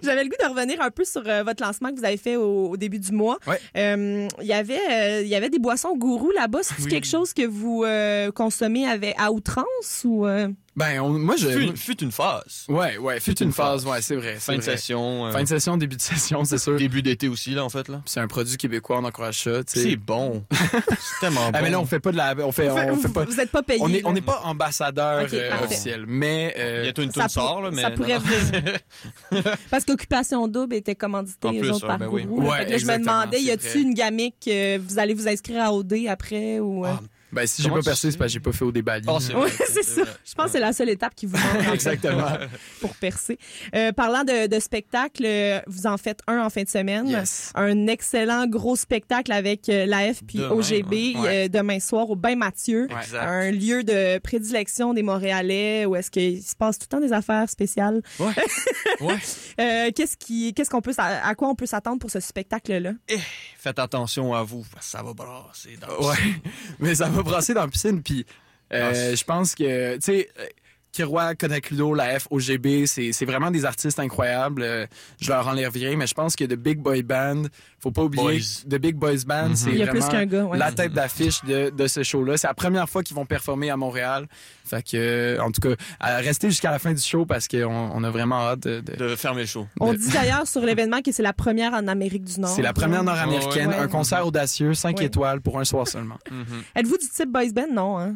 J'avais le goût de revenir un peu sur euh, votre lancement que vous avez fait au, au début du mois. Ouais. Euh, Il y avait, euh, il y avait des boissons gourou là-bas. C'est Oui. quelque chose que vous euh, consommez avec, à outrance ou euh, Ben, on- moi, je. Fut, fut une phase. Ouais, ouais, fut une phase, ouais, c'est vrai. Fin de vrai. session. euh, Fin de session, début de session, c'est sûr. Début d'été aussi, là, en fait, là. C'est un produit québécois, on encourage ça, tu sais. C'est bon. c'est tellement bon. Ah, mais là, on fait pas de la. On fait, on vous, fait pas. vous êtes pas payé. On est, là. on n'est pas ambassadeur euh, officiel, mais euh, Bientôt une Ça toune pour- sort, là, mais. ça pourrait non. venir. Parce qu'Occupation Double était commandité En plus, autres ouais, par ben oui. Ouais, Fait là, je me demandais, y vrai. une gamique, vous allez vous inscrire à OD après ou. Euh? Ben, si j'ai pas percé, c'est parce que j'ai pas fait au débat. Oh, c'est Oui, vrai, c'est ça. Je pense que c'est la seule étape qui vous manque Exactement. pour percer. Euh, parlant de, de spectacle, euh, vous en faites un en fin de semaine. Yes. Un excellent gros spectacle avec euh, l'AF puis Demain, OGB ouais. euh, demain soir au Bain Mathieu. Ouais. Exact. Un lieu de prédilection des Montréalais où est-ce qu'il se passe tout le temps des affaires spéciales. Ouais. Ouais. Euh, qu'est-ce qui, qu'est-ce qu'on peut, à quoi on peut s'attendre pour ce spectacle-là? Faites attention à vous, parce que ça va brasser dans Ouais. Mais ça va brasser dans la piscine. Puis euh, Ah, je pense que, tu sais, Kiroy, Konakludo, la F, OGB, c'est c'est vraiment des artistes incroyables. Euh, je leur enlève rien, mais je pense que The Big Boy Band, faut pas oublier, Boys. The Big Boys Band, Mhm. c'est vraiment qu'un gars, ouais. la tête d'affiche de, de ce show-là. C'est la première fois qu'ils vont performer à Montréal. Fait que, euh, en tout cas, restez jusqu'à la fin du show parce qu'on on a vraiment hâte de... de- de fermer le show. On de- dit d'ailleurs sur l'événement que c'est la première en Amérique du Nord. C'est la première nord-américaine, Ouais. un concert audacieux, 5 Ouais. étoiles pour un soir seulement. Êtes-vous du type boys band? Non, hein?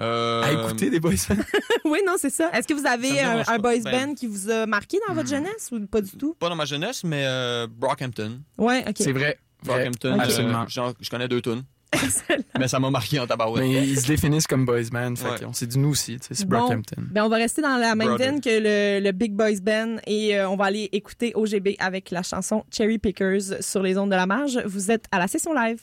Euh, À écouter des boys bands. oui, non, c'est ça. Est-ce que vous avez un, boys Ben- band qui vous a marqué dans votre jeunesse ou pas du tout? Pas dans ma jeunesse, mais euh, Brockhampton. Ouais, OK. C'est vrai. Brockhampton, euh, Absolument. je connais deux tunes. Mais ça m'a marqué en tabarouette. Mais ils se définissent comme boys band. Fait Ouais. qu'on s'est dit nous aussi, tu sais, c'est Bon. Brockhampton. Ben, on va rester dans la même veine que le, le Big Boys Band et euh, on va aller écouter OGB avec la chanson Cherry Pickers sur les ondes de la marge. Vous êtes à la session live.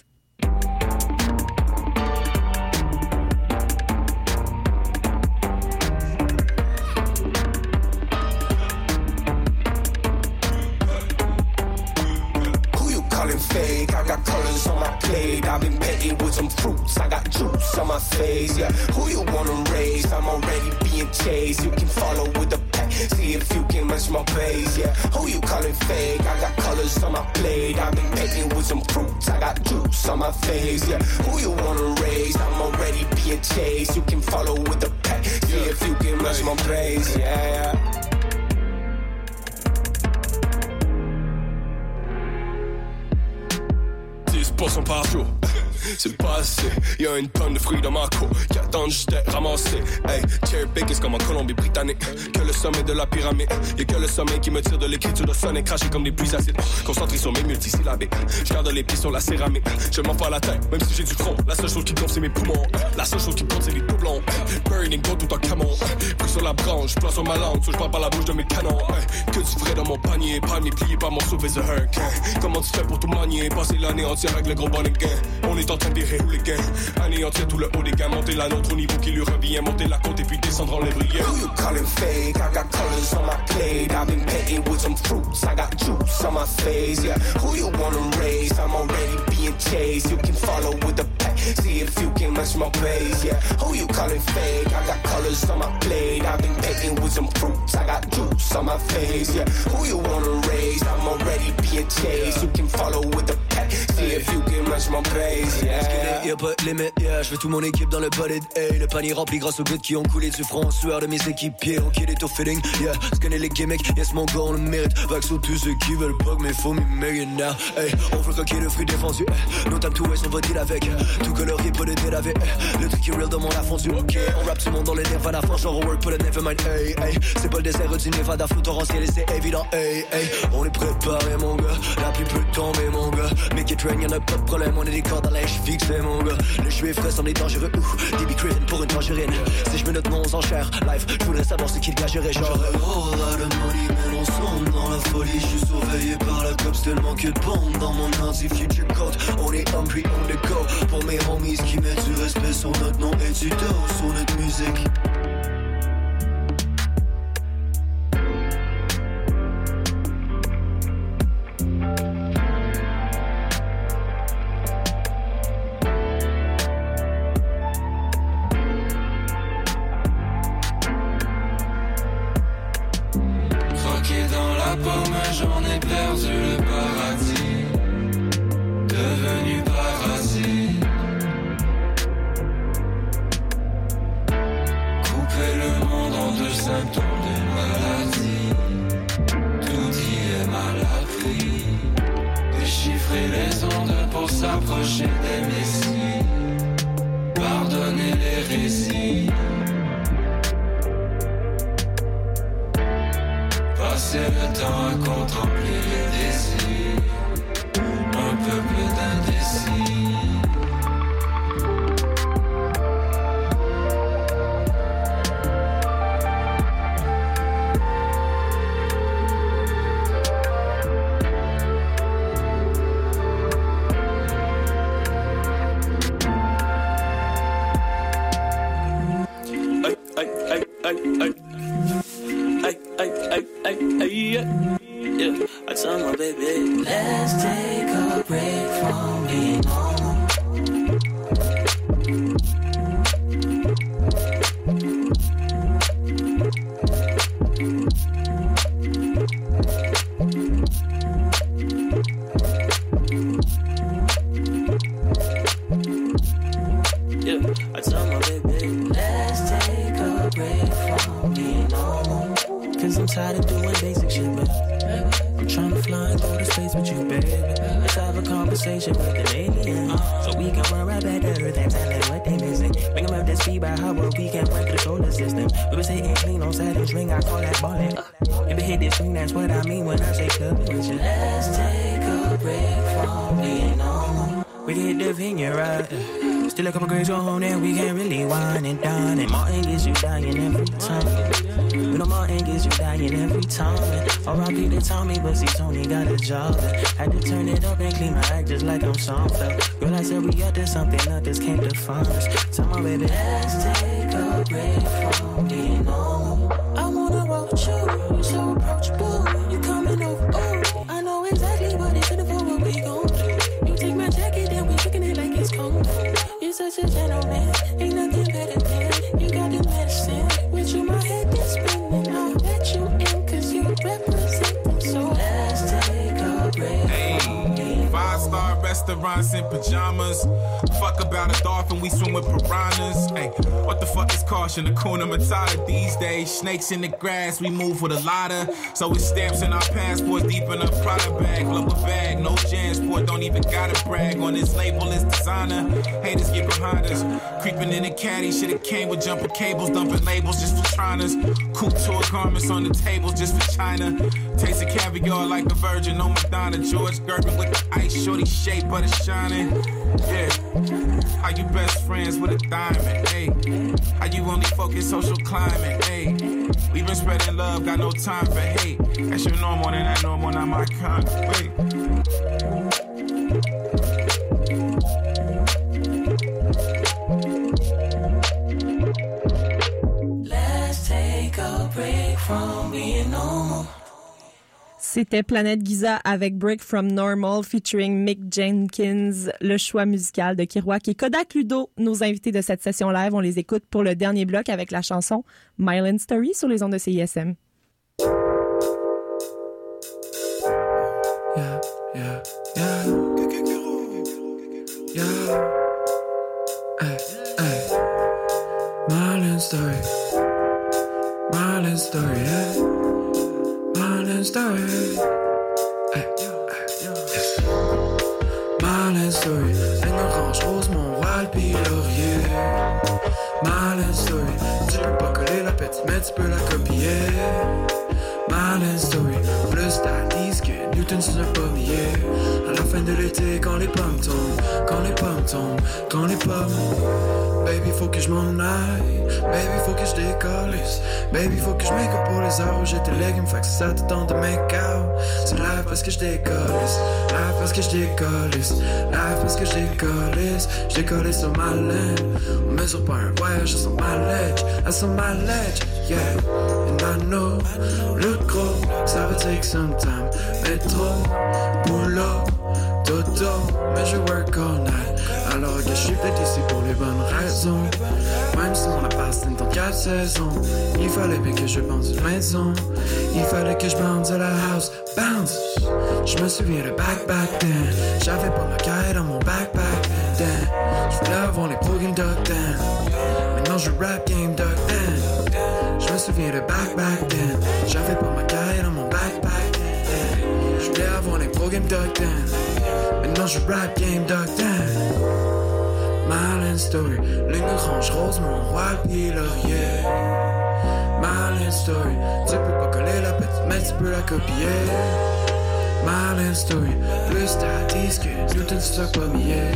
Fake? I got colors on my plate. I've been petting with some fruits. I got juice on my face. Yeah. Who you wanna raise? I'm already being chased. You can follow with the pack. See if you can match my pace. Yeah. Who you calling fake? I got colors on my plate. I've been petting with some fruits. I got juice on my face. Yeah. Who you wanna raise? I'm already being chased. You can follow with the pack. See if you can match my pace. Yeah. yeah. Poissons par jour. C'est pas assez, y'a une tonne de fruits dans ma cour qui attendent juste d'être ramassés. Hey, cherry pickers comme en Colombie-Britannique. Que le sommet de la pyramide, y'a que le sommet qui me tire de l'écriture de sonner, craché comme des pluies acides. Concentré sur mes multisyllabiques, je garde les pieds sur la céramique. Je m'en pas la tête, même si j'ai du front. La seule chose qui compte, c'est mes poumons. La seule chose qui compte, c'est les doublons. Burning go tout en camon. Pris sur la branche, place sur ma langue, so je parle par la bouche de mes canons. Que du vrai dans mon panier, pas mes pliés par mon sauvé the. Comment tu fais pour tout manier, passer l'année entière avec le gros bonnet. On est en train de. Anéantir tout le haut des gains, monter la nôtre au niveau qui lui revient, monter la côte et puis descendre en lévrier. Who you calling fake? I got colors on my plate. I've been petting with some fruits. I got juice on my face. Yeah. Who you wanna raise? I'm already being chased. You can follow with the pack. See if you can match my pace. Yeah. Who you calling fake? I got colors on my plate. I've been petting with some fruits. I got juice on my face. Yeah. Who you wanna raise? I'm already being chased. You can follow with the pack. See if you can match my pace. Yeah. Y'a pas de limite, yeah, je tout mon équipe dans le bolide, hey, le panier rempli grâce aux gouttes qui ont coulé du front, sueur de mes équipiers, on kill it au feeling, yeah, connais les gimmicks, yes mon gars on le mérite, vax sur tous ceux qui veulent pas, mais faut m'y millionnaire, hey, on veut croquer le fruit défendu, hey, no time to waste, on va deal avec, tout colorié, pas de délavé, hey, le truc qui est real dans mon affondu, ok, on rap tout le monde dans le nirvana, franc, genre on work, put a never mind, hey, hey, c'est pas le désert du Nevada, flou torrentiel et c'est évident, hey, hey, on est préparé mon gars, la pluie peut tomber mon gars, make it rain, y'en a pas de problème, on est des cordes à je fixé mon gars, le jus est frais, est dangereux, ouh, DB Craven pour une tangerine, si je me note mon aux enchères, live, je voudrais savoir ce qu'il gagerait, genre, là le money mais on sombre dans la folie. Je suis surveillé par la cops tellement que de Dans mon anti future code. On est hungry on the go. Pour mes homies qui mettent du respect sur notre nom Et du sur notre musique conversation with an alien. Uh, so we can run right back to Earth and tell them what they missing. Bring them up to speed by how we can run the solar system. We was hitting clean on Saturn's ring, I call that ballin'. Uh, if it hit this ring, that's what I mean when I say you. Let's take a break from being normal. We hit the vineyard, right? Still a couple grades on and we can't really wine and dine. And Martin gets you dying every time. You know Martin gets you dying every time. R.I.P. to Tommy, but see Tony got a job. Had to turn it up and clean my act just like I'm. Girl, I said we up to something others can't define us. Tell my baby, let's take a break from being normal. A gentleman, ain't nothing restaurants in pajamas. Fuck about a dolphin, we swim with piranhas. Hey, what the fuck is caution? Akuna Matata these days. Snakes in the grass, we move with a lotta. So it's stamps in our passports, deep in a Prada bag. Global bag, no Jansport, don't even gotta brag. On this label, it's designer. Haters get behind us. Creeping in the caddy, shit, it came with jumper cables, dumping labels just for triners. Couture garments on the tables just for China. Taste of caviar like a virgin on Madonna. George Gervin with the ice, shorty shape, but it's shining. Yeah. How you best friends with a diamond? Hey. How you only focus social climate? Hey. We been spreading love, got no time for hate. That's your normal, and that normal, not my kind. Wait. Let's take a break from being normal. C'était Planète Giza avec Break from Normal featuring Mick Jenkins, le choix musical de Kiroak et Kodak Ludo. Nos invités de cette session live, on les écoute pour le dernier bloc avec la chanson Myland Story sur les ondes de CISM. Hey. Marlin story. Story. Hey, story. Une orange rose, mon roi, le pilorier. Marlin story. Tu peux pas coller la petite, mais tu peux la copier. Marlin Story, plus d'Alice que Newton sur un pommier. À la fin de l'été, quand les pommes tombent, quand les pommes tombent, quand les pommes. Baby, faut que je m'en aille. Baby, faut que je décolle. Baby, faut que je make up pour les heures où j'étais légumes. Fait que ça te tente de make out. C'est live parce que je décolle. Live parce que je décolle. Live parce que je décolle. Je décolle sur ma laine. On mesure pas un voyage, je sens ma ledge. I sens ma ledge, yeah. I know, le gros, ça va take some time. Métro, boulot, dodo, mais je work all night. Alors que je suis peut-être ici pour les bonnes raisons. Même si mon appart c'est dans quatre saisons. Il fallait bien que je pense une maison. Il fallait que je bounce à la house. Bounce! Je me souviens de back back then. J'avais pas ma caille dans mon backpack then. Je voulais avoir les game duck. Maintenant je rap game duck souviens de back back then. J'avais pas ma caille dans mon backpack then. Je voulais avoir les pro game duck. Maintenant je rap game duck. Marlin Story, ligne orange rose, mon roi puis laurier. Marlin Story, tu peux pas coller la petite, mais tu peux la copier. Marlin Story, plus t'as disque, Newton un pommier.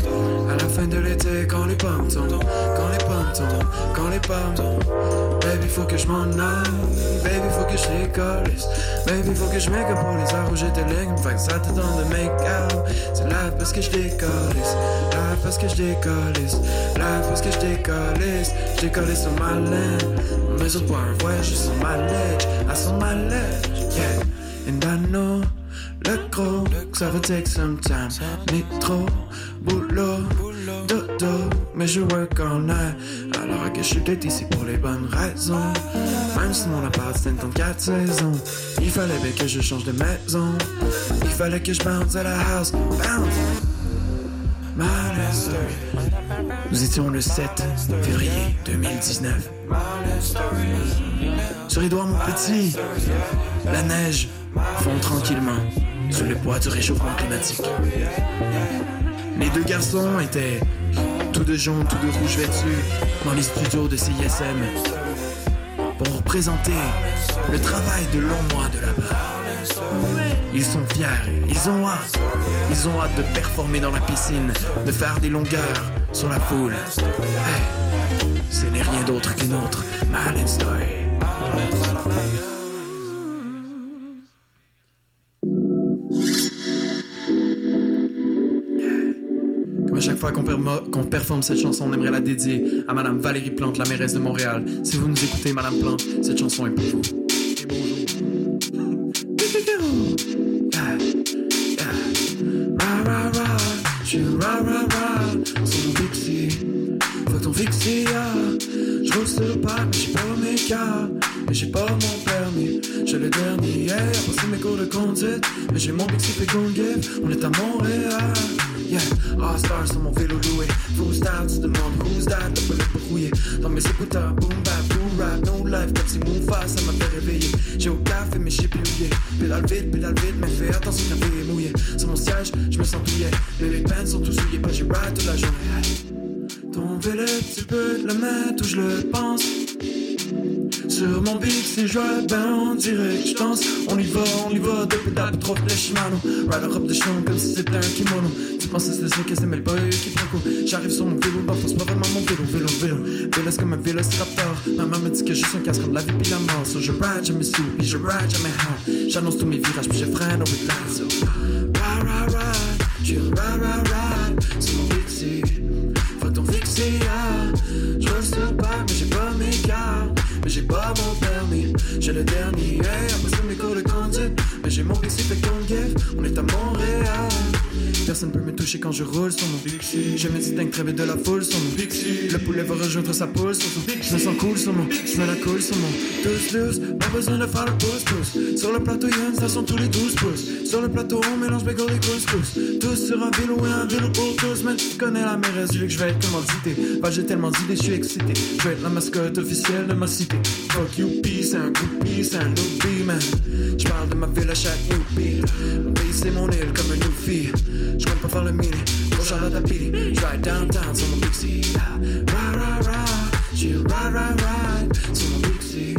À la fin de l'été, quand les pommes tombent, quand les pommes tombent, quand les pommes tombent. Baby, faut que je m'en aille. Baby, faut que je décollisse. Baby, faut que je make pour les heures où j'étais ligne. Fait que ça te donne de make out. C'est là parce que je décollisse. Là parce que je décollisse. Là parce que je décollisse. Je décollisse sur ma laine. Mes autres points, ouais, je sens ma ledge. I sens my ledge, yeah. And I know le gros, ça va take some time. Métro, boulot, dodo, mais je work all night. Alors que je suis peut-être ici pour les bonnes raisons. Même si mon appart c'était dans 4 saisons, il fallait bien que je change de maison. Il fallait que je bounce à la house, bounce. Nous étions le 7 février 2019. Sur Edouard, mon petit, la neige fond tranquillement sous le poids du réchauffement climatique. Les deux garçons étaient tous de jaune, tous de rouge vêtus dans les studios de CISM pour présenter le travail de longs mois de là-bas. Ils sont fiers, ils ont hâte, ils ont hâte de performer dans la piscine, de faire des longueurs sur la foule. Ce n'est rien d'autre qu'une autre Marlin Story. Comme à chaque fois qu'on qu'on performe cette chanson, on aimerait la dédier à Madame Valérie Plante, la mairesse de Montréal. Si vous nous écoutez, Madame Plante, cette chanson est pour vous. Je sur le pas, mais j'ai pas mes cas. Mais j'ai pas mon permis. J'ai le dernier hier. Passé mes cours de conduite. Mais j'ai mon Bixi fait qu'on give. On est à Montréal. Yeah, All stars sur mon vélo loué. Who's that? Tu demandes who's that? T'as pas le brouillé. Dans mes écouteurs, boom bap, boom rap, no life. Comme si mon face, ça m'a fait réveiller. J'ai au café, mais j'ai plié. Pédale vite, pédale vite, mais fais attention, café est mouillé. Sur mon siège, je me sens plié. Mais mes pants sont tous souillés, pas j'ai ride toute la journée. Vélo, tu peux le mettre où je le pense. Sur mon beat, si je ride, ben on dirait que je danse. On y va, on y va, deux pédales, trop de Shimano. Rider up de champ comme si c'était un kimono. Tu penses que c'est ça que c'est, mais le boy qui coup. J'arrive sur mon vélo, c'est pas vraiment mon vélo, vélo, vélo. Vélo, comme un vélociraptor. Maman me dit que je suis un casque comme la vie puis la mort. So je ride, me sous, puis je ride, jamais hard. J'annonce tous mes virages, puis je freine au relax. So, ride, ride, ride. Je ride, ride, ride. Sur mon Dixie. Ah. Je reste pas, mais j'ai pas mes cartes. Mais j'ai pas mon permis. J'ai le dernier, après ça mes cours de conduite. Mais j'ai mon Bixi, fait qu'on. On est à Montréal. Personne peut me toucher quand je roule sur mon Bixi. Je me distingue très vite de la foule sur mon Bixi. Le poulet va rejoindre sa poule sur son Bixi. Je me sens cool sur mon, je me la coule sur mon douce douce. Pas besoin de faire le pouce. Sur le plateau, y'a une station tous les 12 pouces. Sur le plateau, on mélange bagel et couscous. Tous sur un vélo et un vélo pour tous. Mais tu connais la mairesse, vu que je vais être commandité. Bah, j'ai tellement d'idées, je suis excité. Je vais être la mascotte officielle de ma cité. Fuck youpi, c'est un groupie, c'est un loopy, man. Je parle de ma ville à chaque. Mon pays, c'est mon île comme un newfie. Je compte pas faire le mini. Pour Charlotte à Pili. Je ride downtown sur mon Bixi. Ride, ride, ride. J'ai ride, ride, ride. Sur mon Bixi.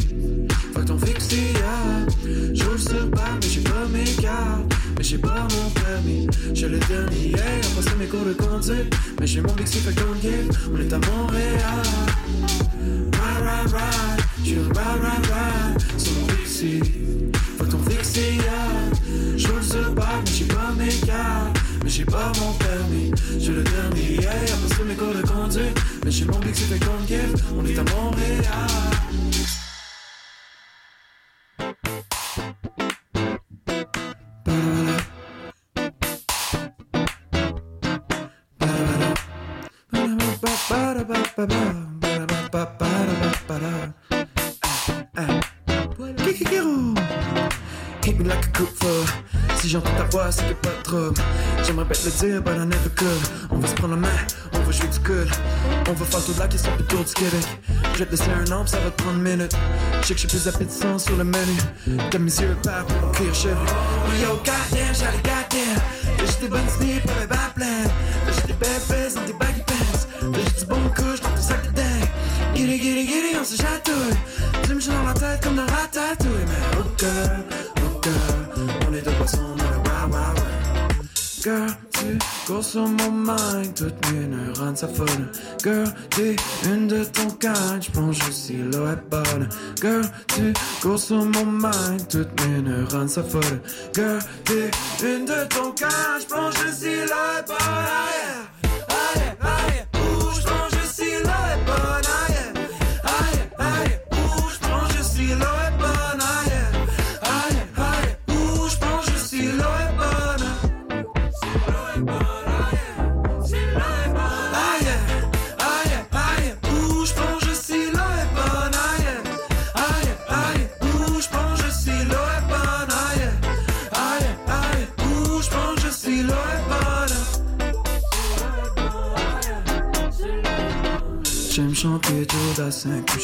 Fuck ton fixie, yeah. Roule sur pas, mais j'ai pas mes cartes. Mais j'ai pas mon permis. J'ai le dernier, yeah. Ça, mes cours de conduite. Mais j'ai mon Bixi, fait qu'on give. On est à Montréal. Ride, ride, ride. J'ai ride, ride, ride. Sur mon Bixi. Fuck ton fixie, yeah. Roule sur pas, mais j'ai pas mes cartes. Mais j'ai pas mon permis. J'ai le dernier, yeah. Ça, mes cours de conduite. Mais j'ai mon Bixi, fait qu'on give. On est à Montréal. Pas dire, but I never could. On va se prendre la main, on va jouer du coude. On va faire toute la question tour du Québec? Je vais te laisser un an, ça va te prendre une minute. Je sais que suis plus appétissant sur le menu. Comme mes yeux partent pour crier chef. Yo, goddamn, j'allais goddamn. T'as juste des bonnes idées pour mes bad plans. T'as juste des bad fesses dans tes baggy pants. T'as juste du bon couche dans ton sac de dingue. Giddy, giddy, giddy, on se chatouille. Tu me dans la tête comme dans ratatouille. Mais oh girl, oh girl, on est deux poissons dans le wow, wow, wow. Girl, tu cours sur mon mind, toutes mes neurones s'affolent. Girl, t'es une de ton kind, j'plonge le silhouette bonne. Girl, tu cours sur mon mind, toutes mes neurones s'affolent. Girl, t'es une de ton kind, j'plonge le silhouette bonne.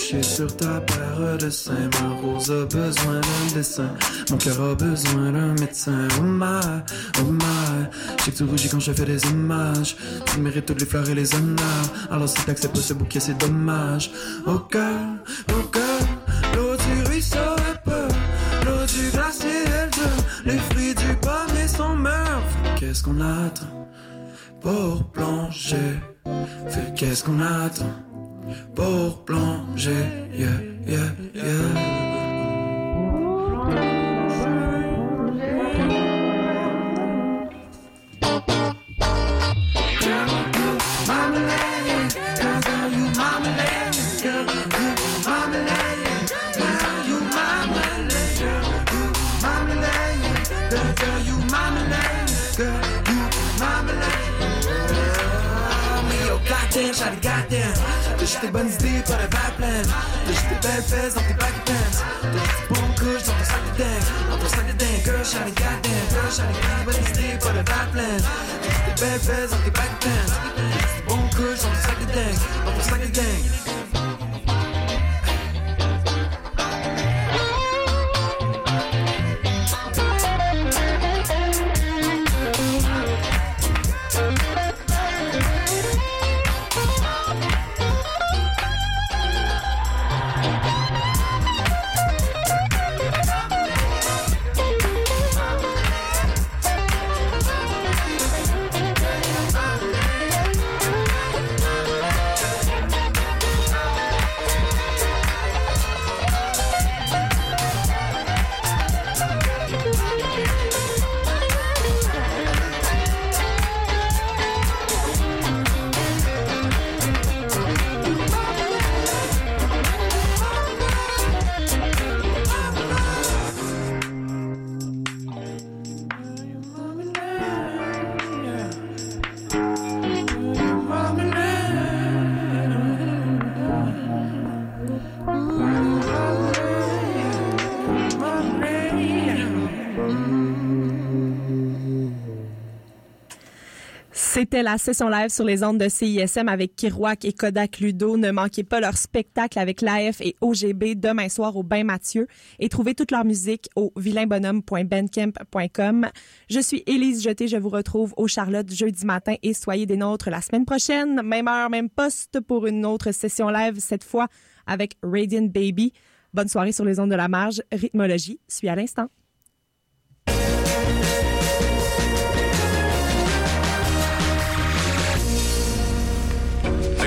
Couché sur ta paire de seins. Ma rose a besoin d'un dessin, mon cœur a besoin d'un médecin. Oh my, oh my, que tu rougis quand je fais des hommages. Tu mérites toutes les fleurs et les honneurs, alors si t'acceptes ce bouquet, c'est dommage. Au cœur, au cœur, l'eau du ruisseau est peu, l'eau du glacier est deux. Les fruits du pommier sont mûrs. Qu'est-ce qu'on attend pour plonger? Qu'est-ce qu'on attend? Pour plonger, yeah, yeah, yeah. Goddamn, shawty, goddamn. T'as juste des bonnes idées, pas de plan. T'as juste des belles fesses dans tes baggy pants. T'as juste des bons couches dans ton sac de dingue. Dans ton sac de dingue, girl, shawty, goddamn. Girl, shawty, des bonnes idées, pas de plan. T'as juste des belles fesses dans tes baggy pants. T'as juste des bons couches dans ton sac de dingue. Dans ton sac de dingue. C'était la session live sur les ondes de CISM avec Kirouac et Kodak Ludo. Ne manquez pas leur spectacle avec l'AF et OGB demain soir au Bain Mathieu et trouvez toute leur musique au vilainbonhomme.bandcamp.com. Je suis Élise Jeté, je vous retrouve au Charlotte jeudi matin et soyez des nôtres la semaine prochaine, même heure, même poste pour une autre session live, cette fois avec Radiant Baby. Bonne soirée sur les ondes de la marge. Rythmologie suit à l'instant.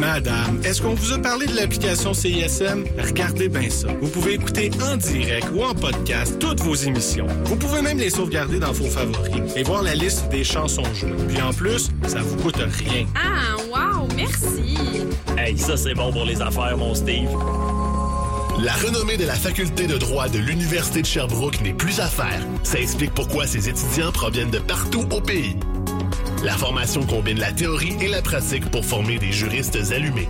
Madame, est-ce qu'on vous a parlé de l'application CISM? Regardez bien ça. Vous pouvez écouter en direct ou en podcast toutes vos émissions. Vous pouvez même les sauvegarder dans vos favoris et voir la liste des chansons jouées. Puis en plus, ça vous coûte rien. Ah, wow, merci. Hey, ça c'est bon pour les affaires, mon Steve. La renommée de la faculté de droit de l'Université de Sherbrooke n'est plus à faire. Ça explique pourquoi ses étudiants proviennent de partout au pays. La formation combine la théorie et la pratique pour former des juristes allumés.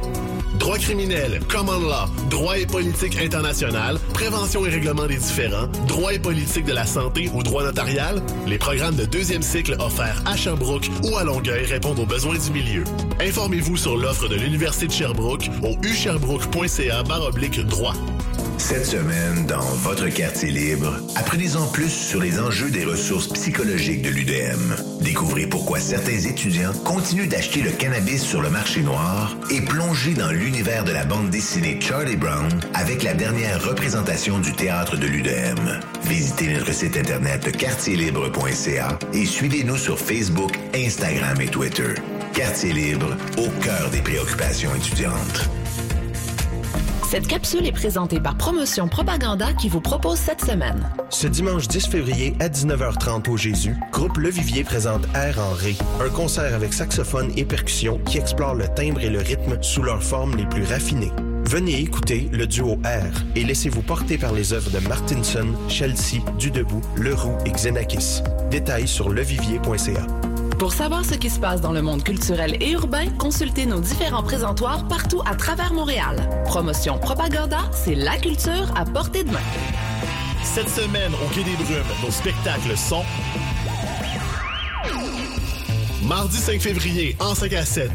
Droit criminel, common law, droit et politique international, prévention et règlement des différends, droit et politique de la santé ou droit notarial, les programmes de deuxième cycle offerts à Sherbrooke ou à Longueuil répondent aux besoins du milieu. Informez-vous sur l'offre de l'Université de Sherbrooke au usherbrooke.ca droit. Cette semaine, dans votre quartier libre, apprenez-en plus sur les enjeux des ressources psychologiques de l'UDM. Découvrez pourquoi certains étudiants continuent d'acheter le cannabis sur le marché noir et plongez dans l'univers de la bande dessinée Charlie Brown avec la dernière représentation du théâtre de l'UDM. Visitez notre site internet quartierlibre.ca et suivez-nous sur Facebook, Instagram et Twitter. Quartier libre, au cœur des préoccupations étudiantes. Cette capsule est présentée par Promotion Propaganda qui vous propose cette semaine. Ce dimanche 10 février à 19h30 au Jésus, Groupe Le Vivier présente Air en Ré, un concert avec saxophone et percussion qui explore le timbre et le rythme sous leurs formes les plus raffinées. Venez écouter le duo R et laissez-vous porter par les œuvres de Martinson, Chelsea, Dudebout, Leroux et Xenakis. Détails sur levivier.ca. Pour savoir ce qui se passe dans le monde culturel et urbain, consultez nos différents présentoirs partout à travers Montréal. Promotion Propaganda, c'est la culture à portée de main. Cette semaine, au Quai des Brumes, nos spectacles sont... Mardi 5 février, en 5 à 7,